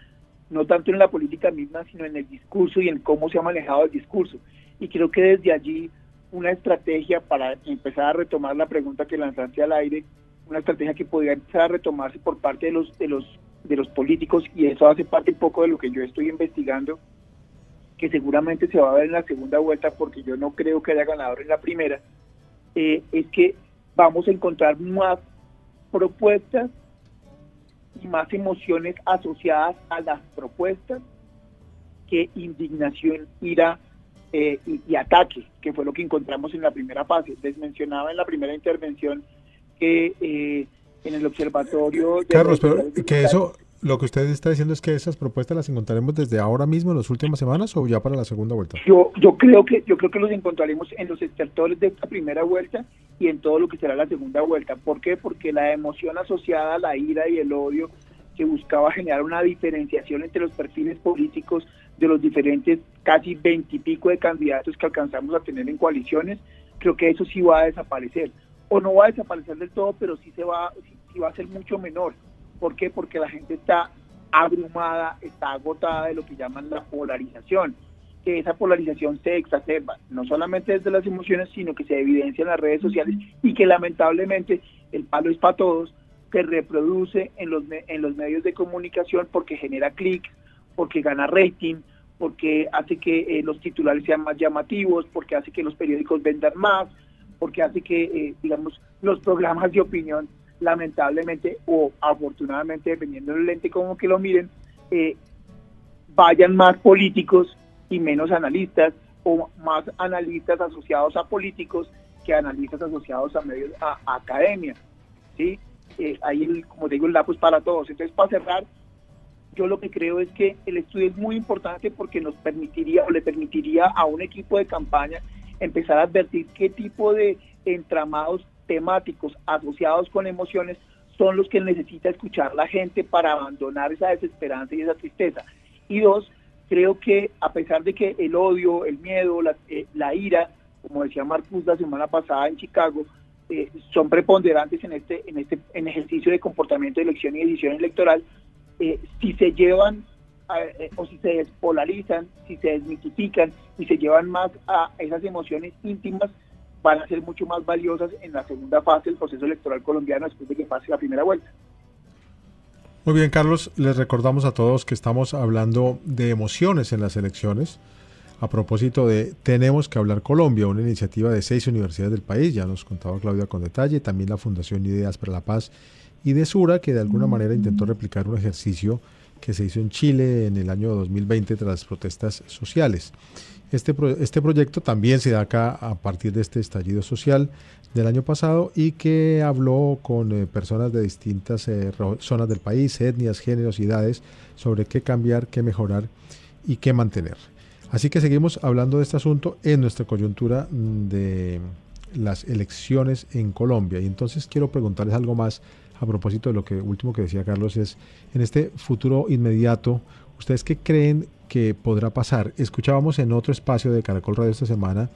no tanto en la política misma, sino en el discurso y en cómo se ha manejado el discurso. Y creo que desde allí una estrategia para empezar a retomar la pregunta que lanzaste al aire, una estrategia que podría empezar a retomarse por parte de los de los de los políticos y eso hace parte un poco de lo que yo estoy investigando que seguramente se va a ver en la segunda vuelta porque yo no creo que haya ganador en la primera eh, es que vamos a encontrar más propuestas y más emociones asociadas a las propuestas que indignación, ira eh, y, ataque, que fue lo que encontramos en la primera fase. Les mencionaba en la primera intervención que eh, en el observatorio... Carlos, pero que eso, lo que usted está diciendo es que esas propuestas las encontraremos desde ahora mismo en las últimas semanas o ya para la segunda vuelta. Yo yo creo que yo creo que los encontraremos en los estertores de esta primera vuelta y en todo lo que será la segunda vuelta. ¿Por qué? Porque la emoción asociada a la ira y el odio que buscaba generar una diferenciación entre los perfiles políticos de los diferentes casi veintipico de candidatos que alcanzamos a tener en coaliciones, creo que eso sí va a desaparecer. O no va a desaparecer del todo, pero sí se va, sí va a ser mucho menor ¿Por qué? Porque la gente está abrumada, está agotada de lo que llaman la polarización, que esa polarización se exacerba, no solamente desde las emociones, sino que se evidencia en las redes sociales y que lamentablemente el palo es para todos, se reproduce en los, en los medios de comunicación porque genera clics, porque gana rating, porque hace que eh, los titulares sean más llamativos, porque hace que los periódicos vendan más, porque hace que, eh, digamos, los programas de opinión lamentablemente o afortunadamente, dependiendo del lente como que lo miren, eh, vayan más políticos y menos analistas o más analistas asociados a políticos que analistas asociados a medios a, academia. ¿sí? Eh, ahí, como digo, el es para todos. Entonces, para cerrar, yo lo que creo es que el estudio es muy importante porque nos permitiría o le permitiría a un equipo de campaña empezar a advertir qué tipo de entramados temáticos asociados con emociones son los que necesita escuchar la gente para abandonar esa desesperanza y esa tristeza. Y dos, creo que a pesar de que el odio, el miedo, la, eh, ira, como decía Marcus la semana pasada en Chicago, eh, son preponderantes en este, en este en ejercicio de comportamiento de elección y decisión electoral, eh, si se llevan o si se despolarizan, si se desmitifican y se llevan más a esas emociones íntimas, van a ser mucho más valiosas en la segunda fase del proceso electoral colombiano después de que pase la primera vuelta. Muy bien, Carlos, les recordamos a todos que estamos hablando de emociones en las elecciones. A propósito de Tenemos que hablar Colombia, una iniciativa de seis universidades del país, ya nos contaba Claudia con detalle, también la Fundación Ideas para la Paz y de Sura, que de alguna manera intentó replicar un ejercicio que se hizo en Chile en el año 2020 tras las protestas sociales. Este, este proyecto también se da acá a partir de este estallido social del año pasado y que habló con eh, personas de distintas eh, zonas del país, etnias, géneros y edades, sobre qué cambiar, qué mejorar y qué mantener. Así que seguimos hablando de este asunto en nuestra coyuntura mm, de las elecciones en Colombia. Y entonces quiero preguntarles algo más a propósito de lo que último que decía Carlos es en este futuro inmediato, ¿ustedes qué creen que podrá pasar. Escuchábamos en otro espacio de Caracol Radio esta semana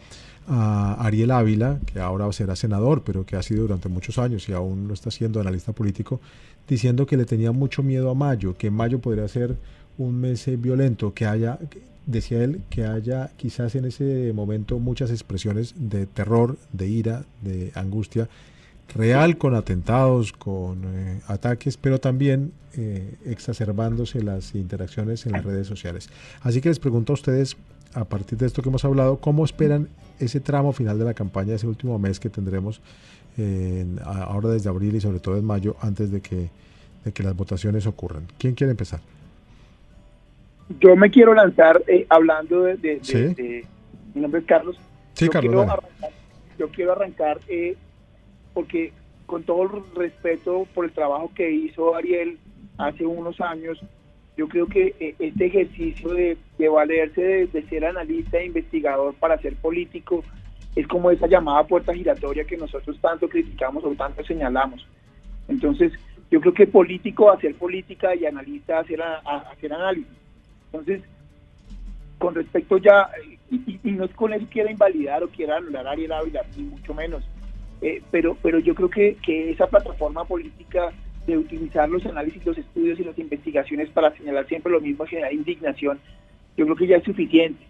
a Ariel Ávila, que ahora será senador, pero que ha sido durante muchos años y aún lo está siendo analista político, diciendo que le tenía mucho miedo a mayo, que mayo podría ser un mes eh, violento, que haya, decía él, que haya quizás en ese momento muchas expresiones de terror, de ira, de angustia real con atentados, con eh, ataques, pero también eh, exacerbándose las interacciones en las redes sociales. Así que les pregunto a ustedes, a partir de esto que hemos hablado, ¿cómo esperan ese tramo final de la campaña, ese último mes que tendremos ahora desde abril y sobre todo en mayo, antes de que, de que las votaciones ocurran? ¿Quién quiere empezar? Yo me quiero lanzar eh, hablando de, Mi nombre es Carlos. Sí, yo Carlos. Quiero arrancar, yo quiero arrancar porque con todo el respeto por el trabajo que hizo Ariel hace unos años, yo creo que eh, este ejercicio de, valerse de, ser analista e investigador para ser político es como esa llamada puerta giratoria que nosotros tanto criticamos o tanto señalamos. Entonces, yo creo que político hacer política y analista hacer, hacer análisis. Entonces, con respecto ya, y, no es con eso quiera invalidar o quiera anular a Ariel Ávila, ni mucho menos, eh, pero, pero yo creo que, que esa plataforma política de utilizar los análisis, los estudios y las investigaciones para señalar siempre lo mismo, generar indignación, yo creo que ya es suficiente.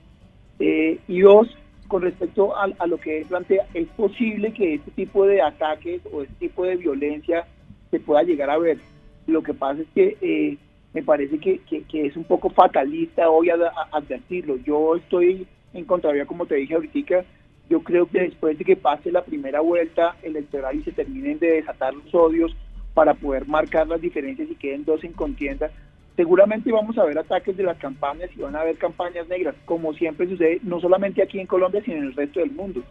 Eh, y dos, con respecto a, lo que plantea, es posible que este tipo de ataques o este tipo de violencia se pueda llegar a ver. Lo que pasa es que eh, me parece que, que, es un poco fatalista hoy a, advertirlo. Yo estoy en contravía, como te dije ahorita, yo creo que después de que pase la primera vuelta electoral y se terminen de desatar los odios para poder marcar las diferencias y queden dos en contienda, seguramente vamos a ver ataques de las campañas y van a haber campañas negras, como siempre sucede, no solamente aquí en Colombia, sino en el resto del mundo.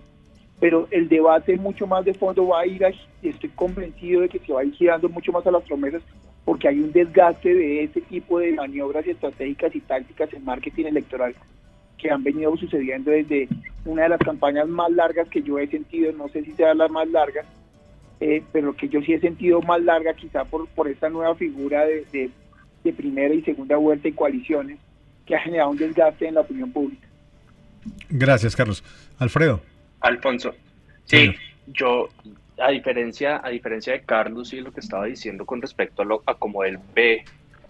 Pero el debate mucho más de fondo va a ir, a, estoy convencido de que se va a ir girando mucho más a las promesas, porque hay un desgaste de ese tipo de maniobras estratégicas y tácticas en marketing electoral que han venido sucediendo desde una de las campañas más largas que yo he sentido, no sé si sea la más larga, eh, pero que yo sí he sentido más larga quizá por, por esta nueva figura de, de, primera y segunda vuelta y coaliciones que ha generado un desgaste en la opinión pública. Gracias, Carlos. Alfredo. Alfonso. Sí, yo, a diferencia, a diferencia de Carlos y lo que estaba diciendo con respecto a, lo, a cómo él ve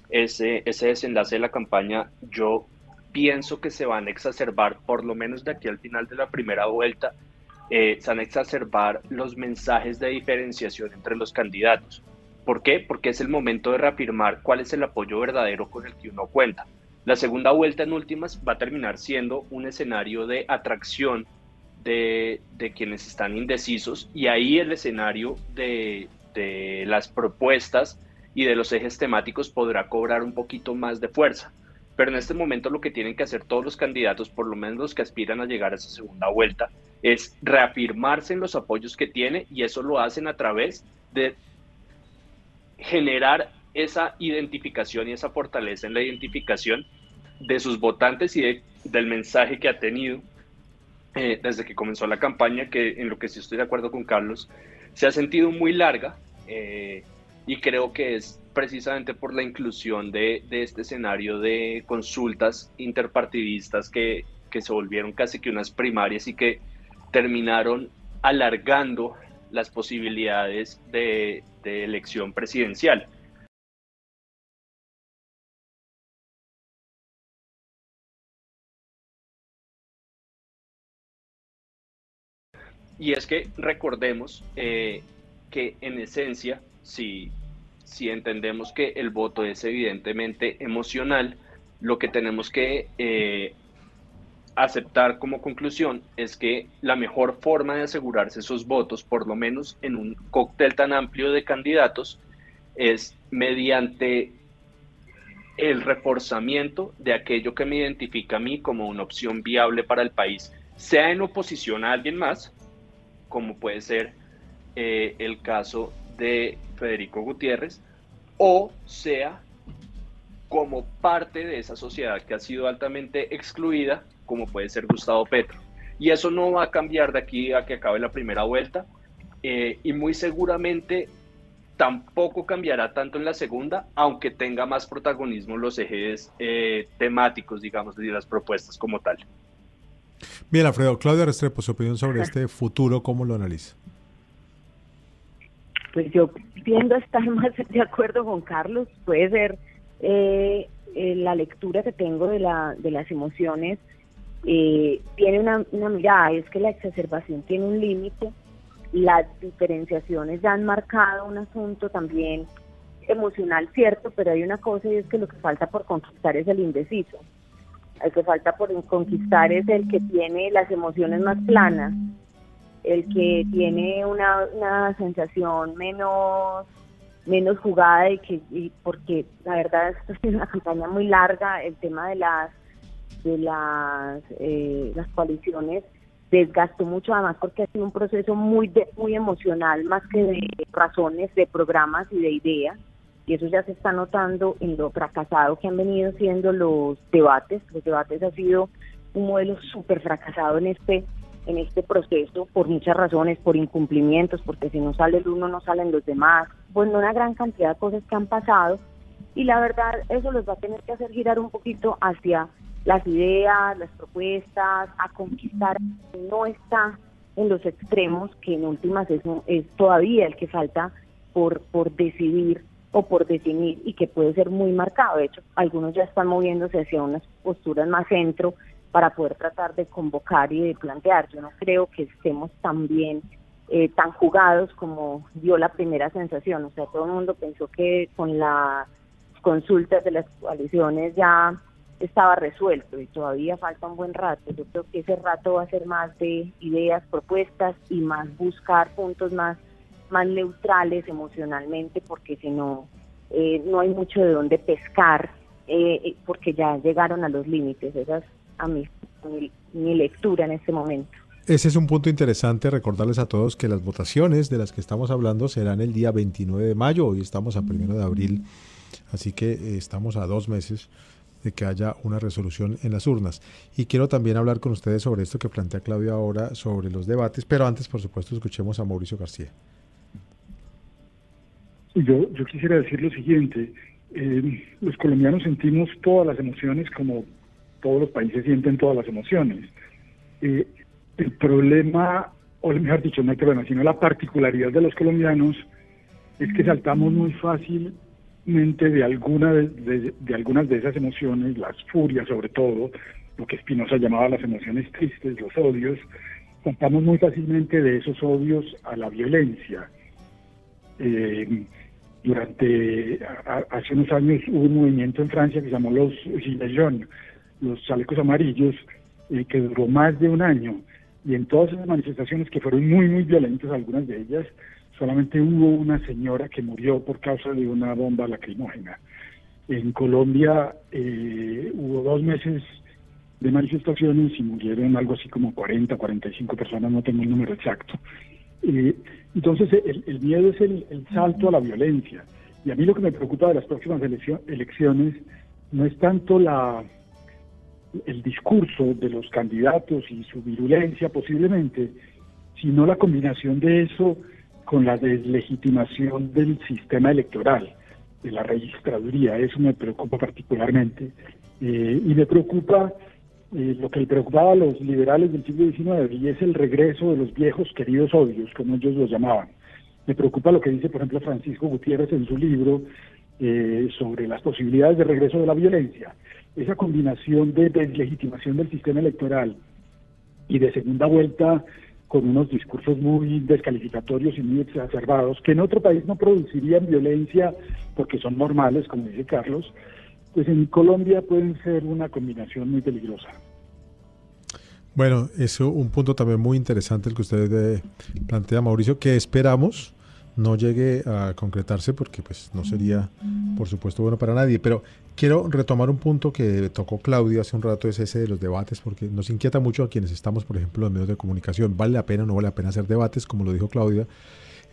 ese, ese desenlace de la campaña, yo pienso que se van a exacerbar, por lo menos de aquí al final de la primera vuelta, eh, se van a exacerbar los mensajes de diferenciación entre los candidatos. ¿Por qué? Porque es el momento de reafirmar cuál es el apoyo verdadero con el que uno cuenta. La segunda vuelta en últimas va a terminar siendo un escenario de atracción de, quienes están indecisos y ahí el escenario de, de las propuestas y de los ejes temáticos podrá cobrar un poquito más de fuerza. Pero en este momento lo que tienen que hacer todos los candidatos, por lo menos los que aspiran a llegar a esa segunda vuelta, es reafirmarse en los apoyos que tiene y eso lo hacen a través de generar esa identificación y esa fortaleza en la identificación de sus votantes y del mensaje que ha tenido eh, desde que comenzó la campaña, que en lo que sí estoy de acuerdo con Carlos, se ha sentido muy larga eh, y creo que es precisamente por la inclusión de, este escenario de consultas interpartidistas que, se volvieron casi que unas primarias y que terminaron alargando las posibilidades de, de elección presidencial. Y es que recordemos eh, que en esencia, si, si entendemos que el voto es evidentemente emocional, lo que tenemos que eh, aceptar como conclusión es que la mejor forma de asegurarse esos votos, por lo menos en un cóctel tan amplio de candidatos, es mediante el reforzamiento de aquello que me identifica a mí como una opción viable para el país, sea en oposición a alguien más, como puede ser eh, el caso de Federico Gutiérrez, o sea como parte de esa sociedad que ha sido altamente excluida, como puede ser Gustavo Petro. Y eso no va a cambiar de aquí a que acabe la primera vuelta, eh, y muy seguramente tampoco cambiará tanto en la segunda, aunque tenga más protagonismo los ejes eh, temáticos, digamos, de las propuestas como tal. Bien, Alfredo, Claudia Restrepo, su opinión sobre este futuro, ¿cómo lo analiza? Pues yo tiendo a estar más de acuerdo con Carlos, puede ser eh, eh, la lectura que tengo de, la, de las emociones, tiene una, una mirada, es que la exacerbación tiene un límite, las diferenciaciones ya han marcado un asunto también emocional, cierto, pero hay una cosa y es que lo que falta por conquistar es el indeciso. El que falta por conquistar es el que tiene las emociones más planas, el que tiene una, una sensación menos menos jugada y que porque la verdad esto es una campaña muy larga el tema de las de las eh, las coaliciones desgastó mucho además porque ha sido un proceso muy muy emocional más que de razones de programas y de ideas y eso ya se está notando en lo fracasado que han venido siendo los debates. Los debates ha sido un modelo súper fracasado en este en este proceso por muchas razones por incumplimientos porque si no sale el uno no salen los demás bueno una gran cantidad de cosas que han pasado y la verdad eso los va a tener que hacer girar un poquito hacia las ideas, las propuestas, a conquistar, no está en los extremos, que en últimas es, es todavía el que falta por, por decidir o por definir y que puede ser muy marcado. De hecho, algunos ya están moviéndose hacia unas posturas más centro para poder tratar de convocar y de plantear. Yo no creo que estemos tan bien, eh, tan jugados como dio la primera sensación. O sea, todo el mundo pensó que con las consultas de las coaliciones ya estaba resuelto y todavía falta un buen rato. Yo creo que ese rato va a ser más de ideas, propuestas y más buscar puntos más, más neutrales emocionalmente, porque si no, eh, no hay mucho de dónde pescar, eh, eh, porque ya llegaron a los límites. Esa es a mi, mi lectura en este momento. Ese es un punto interesante, recordarles a todos que las votaciones de las que estamos hablando serán el día 29 de mayo, hoy estamos a primero de abril, así que estamos a dos meses de que haya una resolución en las urnas. Y quiero también hablar con ustedes sobre esto que plantea Claudia ahora, sobre los debates, pero antes, por supuesto, escuchemos a Mauricio García. Yo, yo quisiera decir lo siguiente, eh, los colombianos sentimos todas las emociones como todos los países sienten todas las emociones. Eh, el problema, o mejor dicho, no el problema, sino la particularidad de los colombianos es que saltamos muy fácil de, alguna de, algunas de esas emociones, las furias sobre todo, lo que Spinoza llamaba las emociones tristes, los odios, contamos muy fácilmente de esos odios a la violencia. Eh, durante hace unos años hubo un movimiento en Francia que se llamó los Gilets los chalecos amarillos, eh, que duró más de un año. Y en todas esas manifestaciones que fueron muy, muy violentas, algunas de ellas, solamente hubo una señora que murió por causa de una bomba lacrimógena. En Colombia eh, hubo dos meses de manifestaciones y murieron algo así como 40, 45 personas, no tengo el número exacto. Eh, entonces el, miedo es el, salto a la violencia. Y a mí lo que me preocupa de las próximas elecciones no es tanto la el discurso de los candidatos y su virulencia posiblemente, sino la combinación de eso con la deslegitimación del sistema electoral, de la registraduría. Eso me preocupa particularmente. Eh, y me preocupa eh, lo que le preocupaba a los liberales del siglo XIX, y es el regreso de los viejos queridos odios, como ellos los llamaban. Me preocupa lo que dice, por ejemplo, Francisco Gutiérrez en su libro eh, sobre las posibilidades de regreso de la violencia. Esa combinación de deslegitimación del sistema electoral y de segunda vuelta con unos discursos muy descalificatorios y muy exacerbados, que en otro país no producirían violencia porque son normales, como dice Carlos, pues en Colombia pueden ser una combinación muy peligrosa. Bueno, eso un punto también muy interesante el que usted eh, plantea, Mauricio, que esperamos no llegue a concretarse porque pues no sería, por supuesto, bueno para nadie. Pero quiero retomar un punto que tocó Claudia hace un rato, es ese de los debates, porque nos inquieta mucho a quienes estamos, por ejemplo, en medios de comunicación. ¿Vale la pena o no vale la pena hacer debates? Como lo dijo Claudia,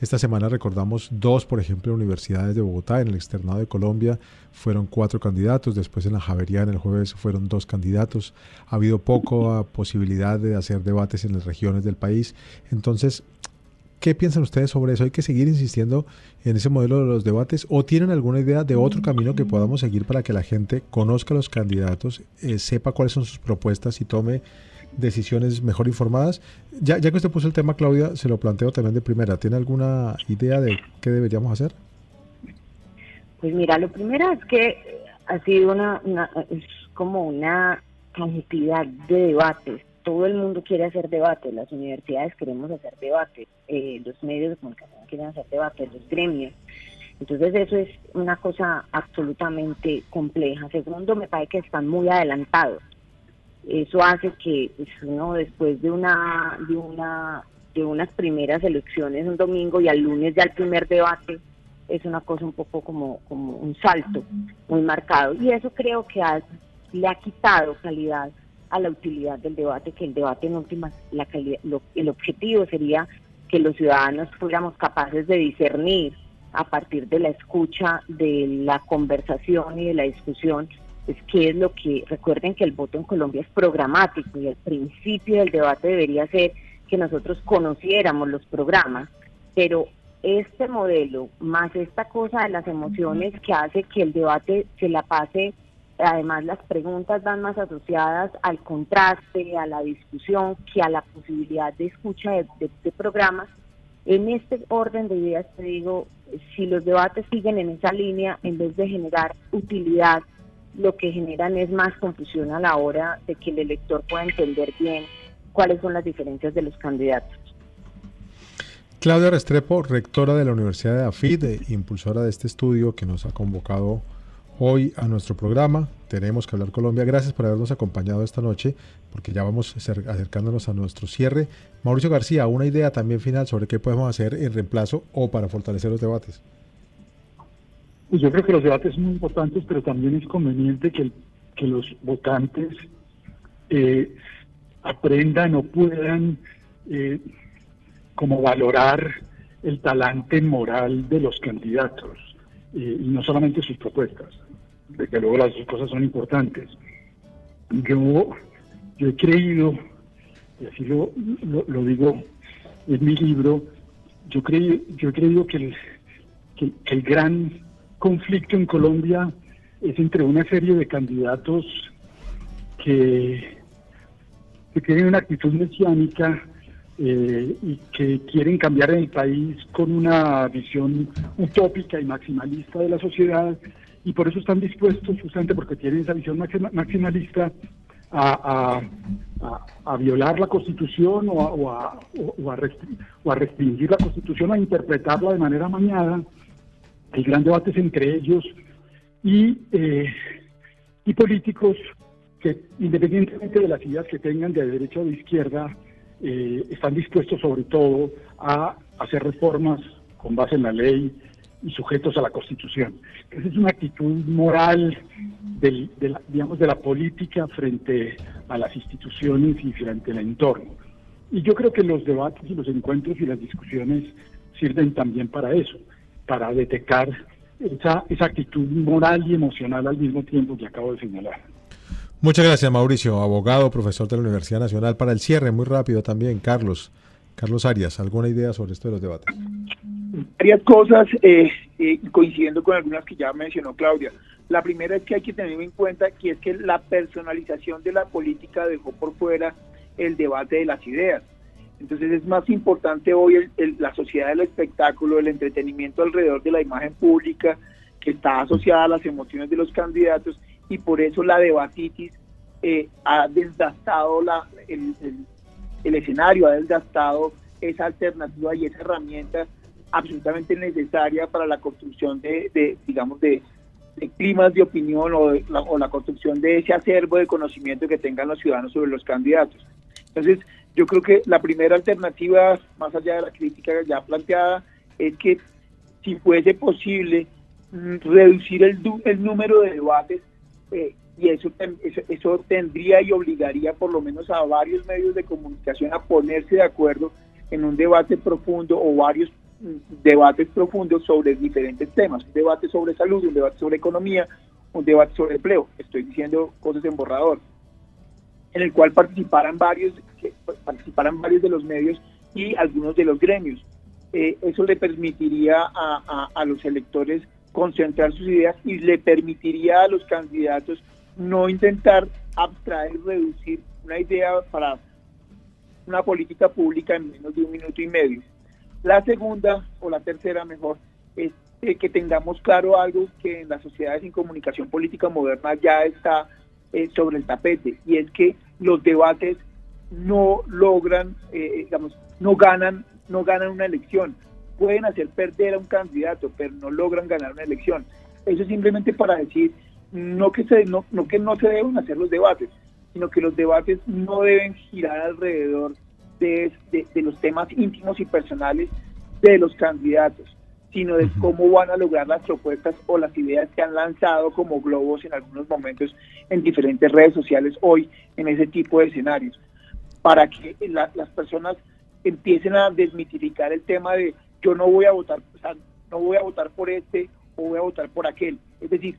esta semana recordamos dos, por ejemplo, universidades de Bogotá, en el externado de Colombia fueron cuatro candidatos, después en la Javeriana el jueves fueron dos candidatos, ha habido poca posibilidad de hacer debates en las regiones del país. Entonces, ¿qué piensan ustedes sobre eso? ¿Hay que seguir insistiendo en ese modelo de los debates o tienen alguna idea de otro camino que podamos seguir para que la gente conozca a los candidatos, eh, sepa cuáles son sus propuestas y tome decisiones mejor informadas. Ya, ya que usted puso el tema, Claudia, se lo planteo también de primera. ¿Tiene alguna idea de qué deberíamos hacer? Pues mira, lo primero es que ha sido una, es como una cantidad de debates. Todo el mundo quiere hacer debates, las universidades queremos hacer debates, eh, los medios de comunicación quieren hacer debates, los gremios. Entonces eso es una cosa absolutamente compleja. Segundo, me parece que están muy adelantados eso hace que pues, uno después de una de una de unas primeras elecciones un domingo y al lunes ya el primer debate es una cosa un poco como como un salto muy marcado y eso creo que le ha quitado calidad a la utilidad del debate que el debate en últimas la calidad, el objetivo sería que los ciudadanos fuéramos capaces de discernir a partir de la escucha de la conversación y de la discusión es qué es lo que, recuerden que el voto en Colombia es programático y el principio del debate debería ser que nosotros conociéramos los programas, pero este modelo más esta cosa de las emociones que hace que el debate se la pase, además las preguntas van más asociadas al contraste, a la discusión, que a la posibilidad de escucha de, de programas. En este orden de ideas te digo, si los debates siguen en esa línea, en vez de generar utilidad lo que generan es más confusión a la hora de que el elector pueda entender bien cuáles son las diferencias de los candidatos. Claudia Restrepo, rectora de la Universidad de AFID, e impulsora de este estudio que nos ha convocado hoy a nuestro programa. Tenemos que hablar Colombia. Gracias por habernos acompañado esta noche, porque ya vamos acercándonos a nuestro cierre. Mauricio García, una idea también final sobre qué podemos hacer en reemplazo o para fortalecer los debates. Pues yo creo que los debates son muy importantes, pero también es conveniente que, los votantes eh, aprendan o puedan eh, como valorar el talante moral de los candidatos eh, y no solamente sus propuestas. De que luego las dos cosas son importantes. Yo, yo he creído, y así lo, lo, digo en mi libro, yo, creí, yo he creído que el, que el gran conflicto en Colombia es entre una serie de candidatos que, que tienen una actitud mesiánica eh, y que quieren cambiar el país con una visión utópica y maximalista de la sociedad y por eso están dispuestos, justamente porque tienen esa visión maximalista, a, a, violar la constitución o, o, a, o, a restringir la constitución, a interpretarla de manera mañana hay gran debate entre ellos y, eh, y políticos que, independientemente de las ideas que tengan de derecha o de izquierda, eh, están dispuestos sobre todo a hacer reformas con base en la ley y sujetos a la Constitución. Esa es una actitud moral del, de la, digamos, de la política frente a las instituciones y frente al entorno. Y yo creo que los debates y los encuentros y las discusiones sirven también para eso para detectar esa, esa actitud moral y emocional al mismo tiempo que acabo de señalar. Muchas gracias, Mauricio, abogado, profesor de la Universidad Nacional. Para el cierre, muy rápido también, Carlos. Carlos Arias, ¿alguna idea sobre esto de los debates? Varias cosas, eh, eh, coincidiendo con algunas que ya mencionó Claudia. La primera es que hay que tener en cuenta que es que la personalización de la política dejó por fuera el debate de las ideas. Entonces es más importante hoy la sociedad del espectáculo, el entretenimiento alrededor de la imagen pública que está asociada a las emociones de los candidatos y por eso la debatitis eh, ha desgastado la, el escenario ha desgastado esa alternativa y esa herramienta absolutamente necesaria para la construcción de, digamos, de, climas de opinión o, la, o la construcción de ese acervo de conocimiento que tengan los ciudadanos sobre los candidatos. Entonces, yo creo que la primera alternativa, más allá de la crítica ya planteada, es que si fuese posible mm, reducir el, el número de debates, eh, y eso, eso, eso tendría y obligaría por lo menos a varios medios de comunicación a ponerse de acuerdo en un debate profundo o varios mm, debates profundos sobre diferentes temas, un debate sobre salud, un debate sobre economía, un debate sobre empleo, estoy diciendo cosas en borrador, en el cual participaran varios, participaran varios de los medios y algunos de los gremios. Eh, eso le permitiría a, a, los electores concentrar sus ideas y le permitiría a los candidatos no intentar abstraer, reducir una idea para una política pública en menos de un minuto y medio. La segunda, o la tercera mejor, es que tengamos claro algo que en las sociedades sin comunicación política moderna ya está eh, sobre el tapete, y es que los debates no logran, eh, digamos, no ganan, no ganan una elección. Pueden hacer perder a un candidato, pero no logran ganar una elección. Eso es simplemente para decir no que se, no, no que no se deben hacer los debates, sino que los debates no deben girar alrededor de, de, los temas íntimos y personales de los candidatos, sino de cómo van a lograr las propuestas o las ideas que han lanzado como globos en algunos momentos en diferentes redes sociales hoy en ese tipo de escenarios, para que las personas empiecen a desmitificar el tema de yo no voy a votar, no voy a votar por este o voy a votar por aquel. Es decir,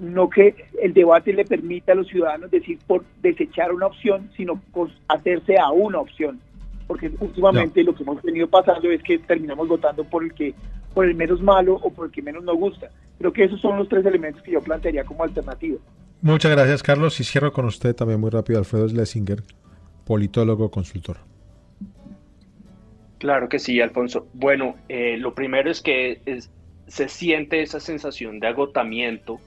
no que el debate le permita a los ciudadanos decir por desechar una opción, sino por hacerse a una opción. Porque últimamente lo que hemos venido pasando es que terminamos votando por el que por el menos malo o por el que menos nos gusta. Creo que esos son los tres elementos que yo plantearía como alternativa. Muchas gracias, Carlos. Y cierro con usted también muy rápido, Alfredo Schlesinger, politólogo, consultor. Claro que sí, Alfonso. Bueno, eh, lo primero es que se siente esa sensación de agotamiento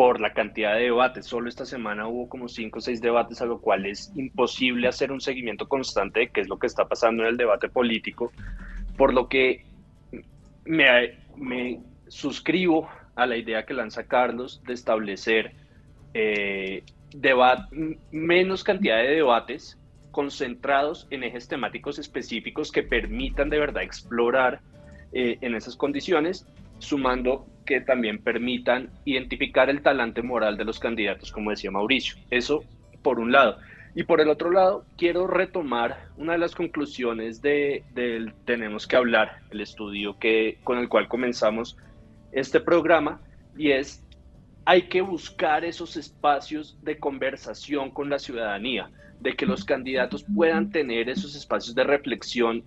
por la cantidad de debates. Solo esta semana hubo como cinco o seis debates, a lo cual es imposible hacer un seguimiento constante de qué es lo que está pasando en el debate político, por lo que me, me suscribo a la idea que lanza Carlos de establecer eh, menos cantidad de debates concentrados en ejes temáticos específicos que permitan de verdad explorar eh, en esas condiciones, sumando que también permitan identificar el talante moral de los candidatos, como decía Mauricio. Eso por un lado. Y por el otro lado, quiero retomar una de las conclusiones de, del Tenemos que hablar, el estudio que, con el cual comenzamos este programa, y es, hay que buscar esos espacios de conversación con la ciudadanía, de que los candidatos puedan tener esos espacios de reflexión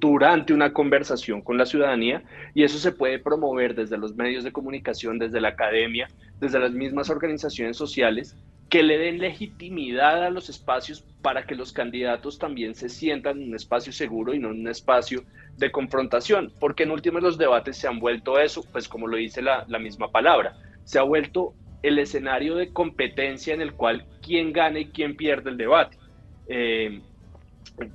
durante una conversación con la ciudadanía y eso se puede promover desde los medios de comunicación, desde la academia, desde las mismas organizaciones sociales que le den legitimidad a los espacios para que los candidatos también se sientan en un espacio seguro y no en un espacio de confrontación, porque en último los debates se han vuelto eso, pues como lo dice la, misma palabra, se ha vuelto el escenario de competencia en el cual quién gana y quién pierde el debate. Eh,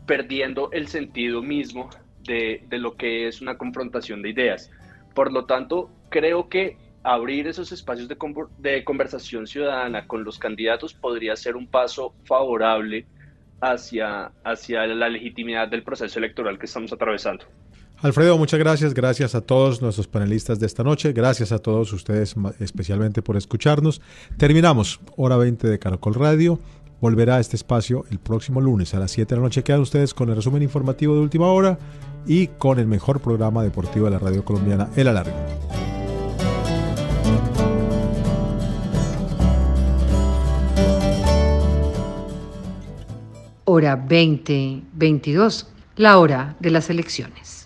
perdiendo el sentido mismo de, lo que es una confrontación de ideas. Por lo tanto, creo que abrir esos espacios de, de, conversación ciudadana con los candidatos podría ser un paso favorable hacia, hacia la legitimidad del proceso electoral que estamos atravesando. Alfredo, muchas gracias. Gracias a todos nuestros panelistas de esta noche. Gracias a todos ustedes especialmente por escucharnos. Terminamos hora 20 de Caracol Radio volverá a este espacio el próximo lunes a las 7 de la noche. Quedan ustedes con el resumen informativo de última hora y con el mejor programa deportivo de la radio colombiana, El Alargue. Hora 2022, la hora de las elecciones.